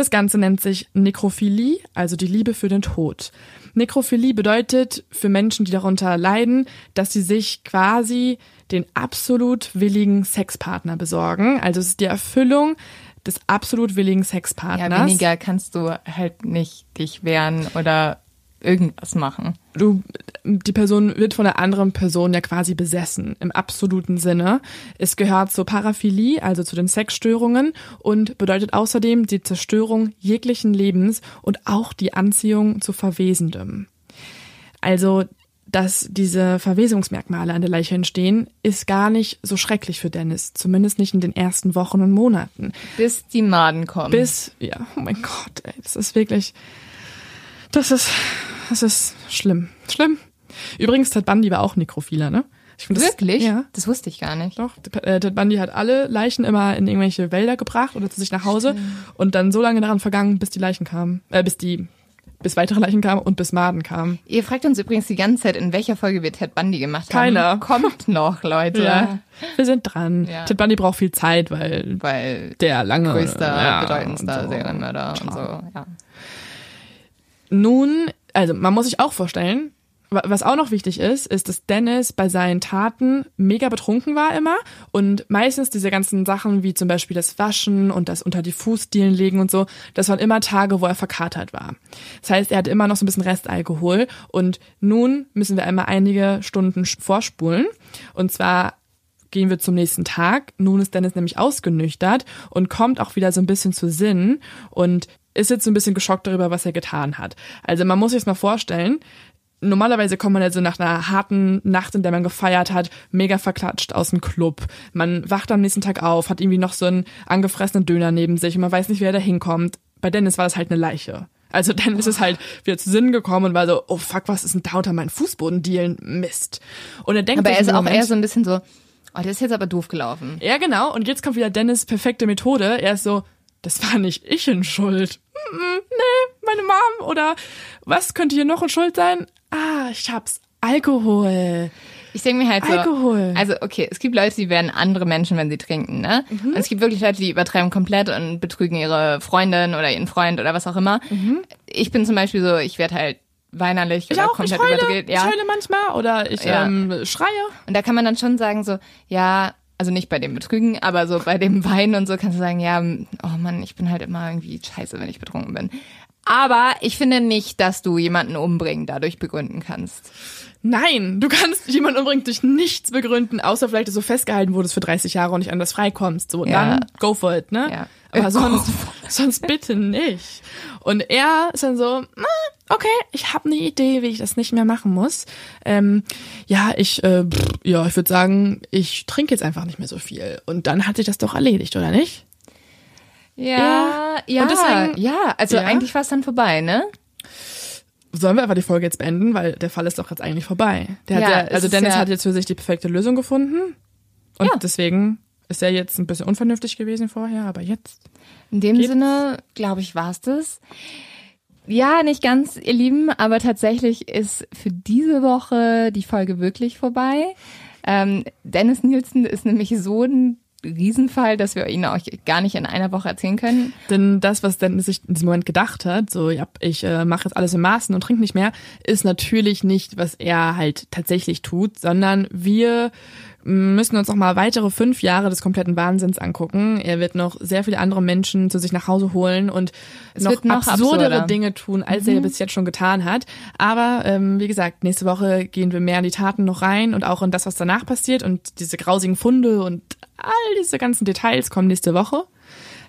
Das Ganze nennt sich Nekrophilie, also die Liebe für den Tod. Nekrophilie bedeutet für Menschen, die darunter leiden, dass sie sich quasi den absolut willigen Sexpartner besorgen. Also es ist die Erfüllung des absolut willigen Sexpartners. Ja, weniger kannst du halt nicht dich wehren oder irgendwas machen. Du, die Person wird von der anderen Person ja quasi besessen, im absoluten Sinne. Es gehört zur Paraphilie, also zu den Sexstörungen und bedeutet außerdem die Zerstörung jeglichen Lebens und auch die Anziehung zu Verwesendem. Also, dass diese Verwesungsmerkmale an der Leiche entstehen, ist gar nicht so schrecklich für Dennis. Zumindest nicht in den ersten Wochen und Monaten. Bis die Maden kommen. Bis, ja, oh mein Gott, ey, das ist wirklich, das ist, das ist schlimm. Schlimm. Übrigens, Ted Bundy war auch Nekrophiler, ne? Das, Wirklich? Ja. Das wusste ich gar nicht. Doch. Äh, Ted Bundy hat alle Leichen immer in irgendwelche Wälder gebracht oder zu sich nach Hause und dann so lange daran vergangen, bis die Leichen kamen. Äh, bis die, bis weitere Leichen kamen und bis Maden kamen. Ihr fragt uns übrigens die ganze Zeit, in welcher Folge wir Ted Bundy gemacht Keiner. haben. Kommt noch, Leute. Ja. Wir sind dran. Ja. Ted Bundy braucht viel Zeit, weil Weil der lange größter, ja, bedeutendster so. Serienmörder und so. Ja. Nun, also man muss sich auch vorstellen, wa- was auch noch wichtig ist, ist, dass Dennis bei seinen Taten mega betrunken war immer und meistens diese ganzen Sachen wie zum Beispiel das Waschen und das unter die Fußdielen legen und so, das waren immer Tage, wo er verkatert war. Das heißt, er hatte immer noch so ein bisschen Restalkohol und nun müssen wir einmal einige Stunden vorspulen und zwar gehen wir zum nächsten Tag. Nun ist Dennis nämlich ausgenüchtert und kommt auch wieder so ein bisschen zu Sinn und ist jetzt so ein bisschen geschockt darüber, was er getan hat. Also man muss sich das mal vorstellen. Normalerweise kommt man ja so nach einer harten Nacht, in der man gefeiert hat, mega verklatscht aus dem Club. Man wacht am nächsten Tag auf, hat irgendwie noch so einen angefressenen Döner neben sich und man weiß nicht, wer da hinkommt. Bei Dennis war das halt eine Leiche. Also Dennis ist halt wieder zu Sinn gekommen und war so, oh fuck, was ist denn da unter meinen Fußbodendielen? Mist. Und er denkt Aber er ist auch Moment- eher so ein bisschen so, oh, der ist jetzt aber doof gelaufen. ja, genau. Und jetzt kommt wieder Dennis perfekte Methode. Er ist so, das war nicht ich in Schuld. Nee, meine Mom. Oder was könnte hier noch in Schuld sein? Ah, ich hab's. Alkohol. Ich denke mir halt so, Alkohol. also okay, es gibt Leute, die werden andere Menschen, wenn sie trinken, ne? Mhm. Und es gibt wirklich Leute, die übertreiben komplett und betrügen ihre Freundin oder ihren Freund oder was auch immer. Ich bin zum Beispiel so, ich werde halt weinerlich Mhm. Ich oder auch, ich komplett heule. überdreht. Ich Ja. heule manchmal oder ich Ja. ähm, schreie. Und da kann man dann schon sagen so, ja, also nicht bei dem Betrügen, aber so bei dem Weinen und so kannst du sagen, ja, oh Mann, ich bin halt immer irgendwie scheiße, wenn ich betrunken bin. Aber ich finde nicht, dass du jemanden umbringen dadurch begründen kannst. Nein, du kannst jemanden unbedingt durch nichts begründen, außer vielleicht, dass du festgehalten wurdest für 30 Jahre und nicht anders freikommst. So, Ja. dann go for it, ne? Ja. Aber sonst, sonst bitte nicht. Und er ist dann so, okay, ich habe eine Idee, wie ich das nicht mehr machen muss. Ähm, ja, ich, äh, pff, ja, ich würde sagen, ich trinke jetzt einfach nicht mehr so viel. Und dann hat sich das doch erledigt, oder nicht? Ja, ja, Und deswegen- ja, also Ja. eigentlich war es dann vorbei, ne? Sollen wir einfach die Folge jetzt beenden, weil der Fall ist doch jetzt eigentlich vorbei. Der Ja, hat ja, also Dennis ja- hat jetzt für sich die perfekte Lösung gefunden. Und Ja. deswegen ist er jetzt ein bisschen unvernünftig gewesen vorher, aber jetzt. In dem Geht's? Sinne, glaube ich, war's das. Ja, nicht ganz, ihr Lieben, aber tatsächlich ist für diese Woche die Folge wirklich vorbei. Ähm, Dennis Nielsen ist nämlich so ein Riesenfall, dass wir ihn euch gar nicht in einer Woche erzählen können. Denn das, was Dennis sich in diesem Moment gedacht hat, so, ja, ich äh, mache jetzt alles in Maßen und trinke nicht mehr, ist natürlich nicht, was er halt tatsächlich tut, sondern wir müssen uns noch mal weitere fünf Jahre des kompletten Wahnsinns angucken. Er wird noch sehr viele andere Menschen zu sich nach Hause holen und Es noch, wird noch absurdere absurder. Dinge tun, als er bis jetzt schon getan hat. Aber ähm, wie gesagt, nächste Woche gehen wir mehr in die Taten noch rein und auch in das, was danach passiert und diese grausigen Funde und all diese ganzen Details kommen nächste Woche.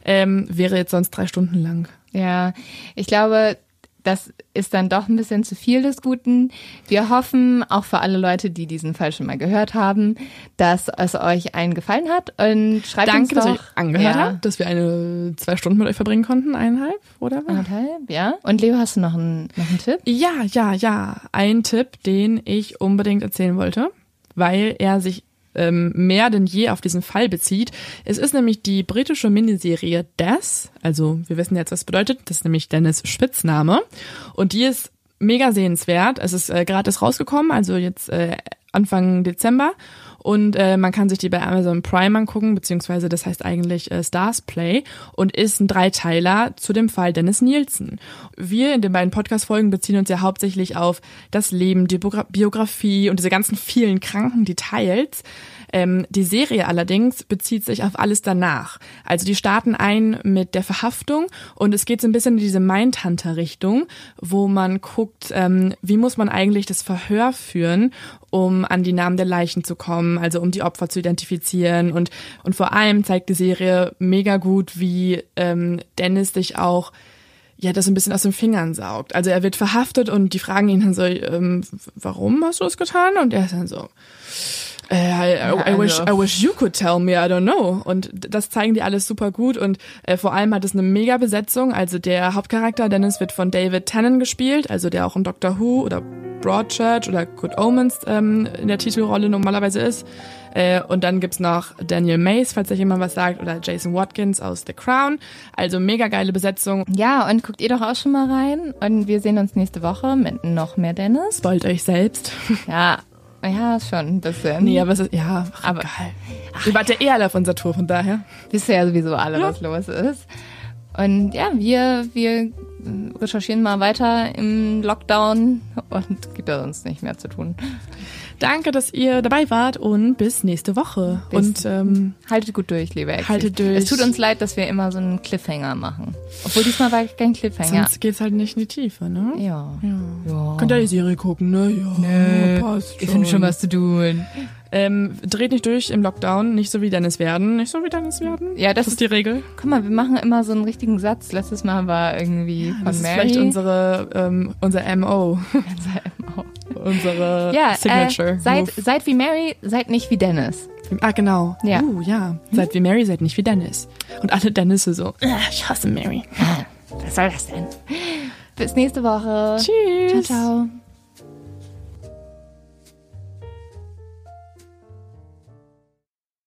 Ähm, wäre jetzt sonst drei Stunden lang. Ja, ich glaube, das ist dann doch ein bisschen zu viel des Guten. Wir hoffen, auch für alle Leute, die diesen Fall schon mal gehört haben, dass es euch allen gefallen hat und schreibt Danke, uns dass doch. ihr euch angehört ja, habt, dass wir eine zwei Stunden mit euch verbringen konnten, eineinhalb, oder? Anderthalb, ja. Und Leo, hast du noch einen, noch einen Tipp? Ja, ja, ja. Ein Tipp, den ich unbedingt erzählen wollte, weil er sich ähm, mehr denn je auf diesen Fall bezieht. Es ist nämlich die britische Miniserie Des, also wir wissen jetzt, was bedeutet, das ist nämlich Dennis Spitzname und die ist mega sehenswert. Es ist äh, erst rausgekommen, also jetzt äh, Anfang Dezember Und äh, man kann sich die bei Amazon Prime angucken, beziehungsweise das heißt eigentlich äh, Stars Play und ist ein Dreiteiler zu dem Fall Dennis Nielsen. Wir in den beiden Podcast-Folgen beziehen uns ja hauptsächlich auf das Leben, die Biografie und diese ganzen vielen kranken Details. Ähm, die Serie allerdings bezieht sich auf alles danach. Also die starten ein mit der Verhaftung und es geht so ein bisschen in diese Mindhunter-Richtung, wo man guckt, ähm, wie muss man eigentlich das Verhör führen, um an die Namen der Leichen zu kommen, also um die Opfer zu identifizieren und, und vor allem zeigt die Serie mega gut, wie ähm, Dennis sich auch ja, das ein bisschen aus den Fingern saugt. Also er wird verhaftet und die fragen ihn dann so, ähm, warum hast du das getan? Und er ist dann so, äh, I, I, wish, I wish you could tell me, I don't know. Und das zeigen die alles super gut und äh, vor allem hat es eine mega Besetzung. Also der Hauptcharakter Dennis wird von David Tennant gespielt, also der auch in Doctor Who oder Broadchurch oder Good Omens ähm, in der Titelrolle normalerweise ist. Äh, und dann gibt's noch Daniel Mays, falls euch jemand was sagt, oder Jason Watkins aus The Crown. Also mega geile Besetzung. Ja, und guckt ihr doch auch schon mal rein. Und wir sehen uns nächste Woche mit noch mehr Dennis. Spoilt euch selbst. Ja, ja, schon ein bisschen. Nee, aber es ist, ja, ach, aber geil. Ihr wart ja eh alle auf unserer Tour, von daher. Wisst ihr ja sowieso alle, ja. was los ist. Und ja, wir, wir recherchieren mal weiter im Lockdown und gibt ja sonst nicht mehr zu tun. Danke, dass ihr dabei wart und bis nächste Woche. Bis und ähm, haltet gut durch, liebe Exi. Haltet durch. Es tut uns leid, dass wir immer so einen Cliffhanger machen. Obwohl diesmal war kein Cliffhanger. Sonst geht's halt nicht in die Tiefe, ne? Ja. ja. ja. Könnt ihr die Serie gucken, ne? Ja, nee, passt schon. Ich finde schon was zu tun. Ähm, dreht nicht durch im Lockdown, nicht so wie Dennis werden, nicht so wie Dennis werden. Ja, das, das ist die Regel. Guck mal, wir machen immer so einen richtigen Satz. Letztes Mal war irgendwie ja, von das Mary. ist vielleicht unsere ähm, unser MO. unser MO. unsere ja, Signature. Äh, seid, seid wie Mary, seid nicht wie Dennis. Ah, genau. Ja. Uh, ja. Seid wie Mary, seid nicht wie Dennis. Und alle Dennisse so, ich hasse Mary. Was soll das denn? Bis nächste Woche. Tschüss. Ciao, ciao.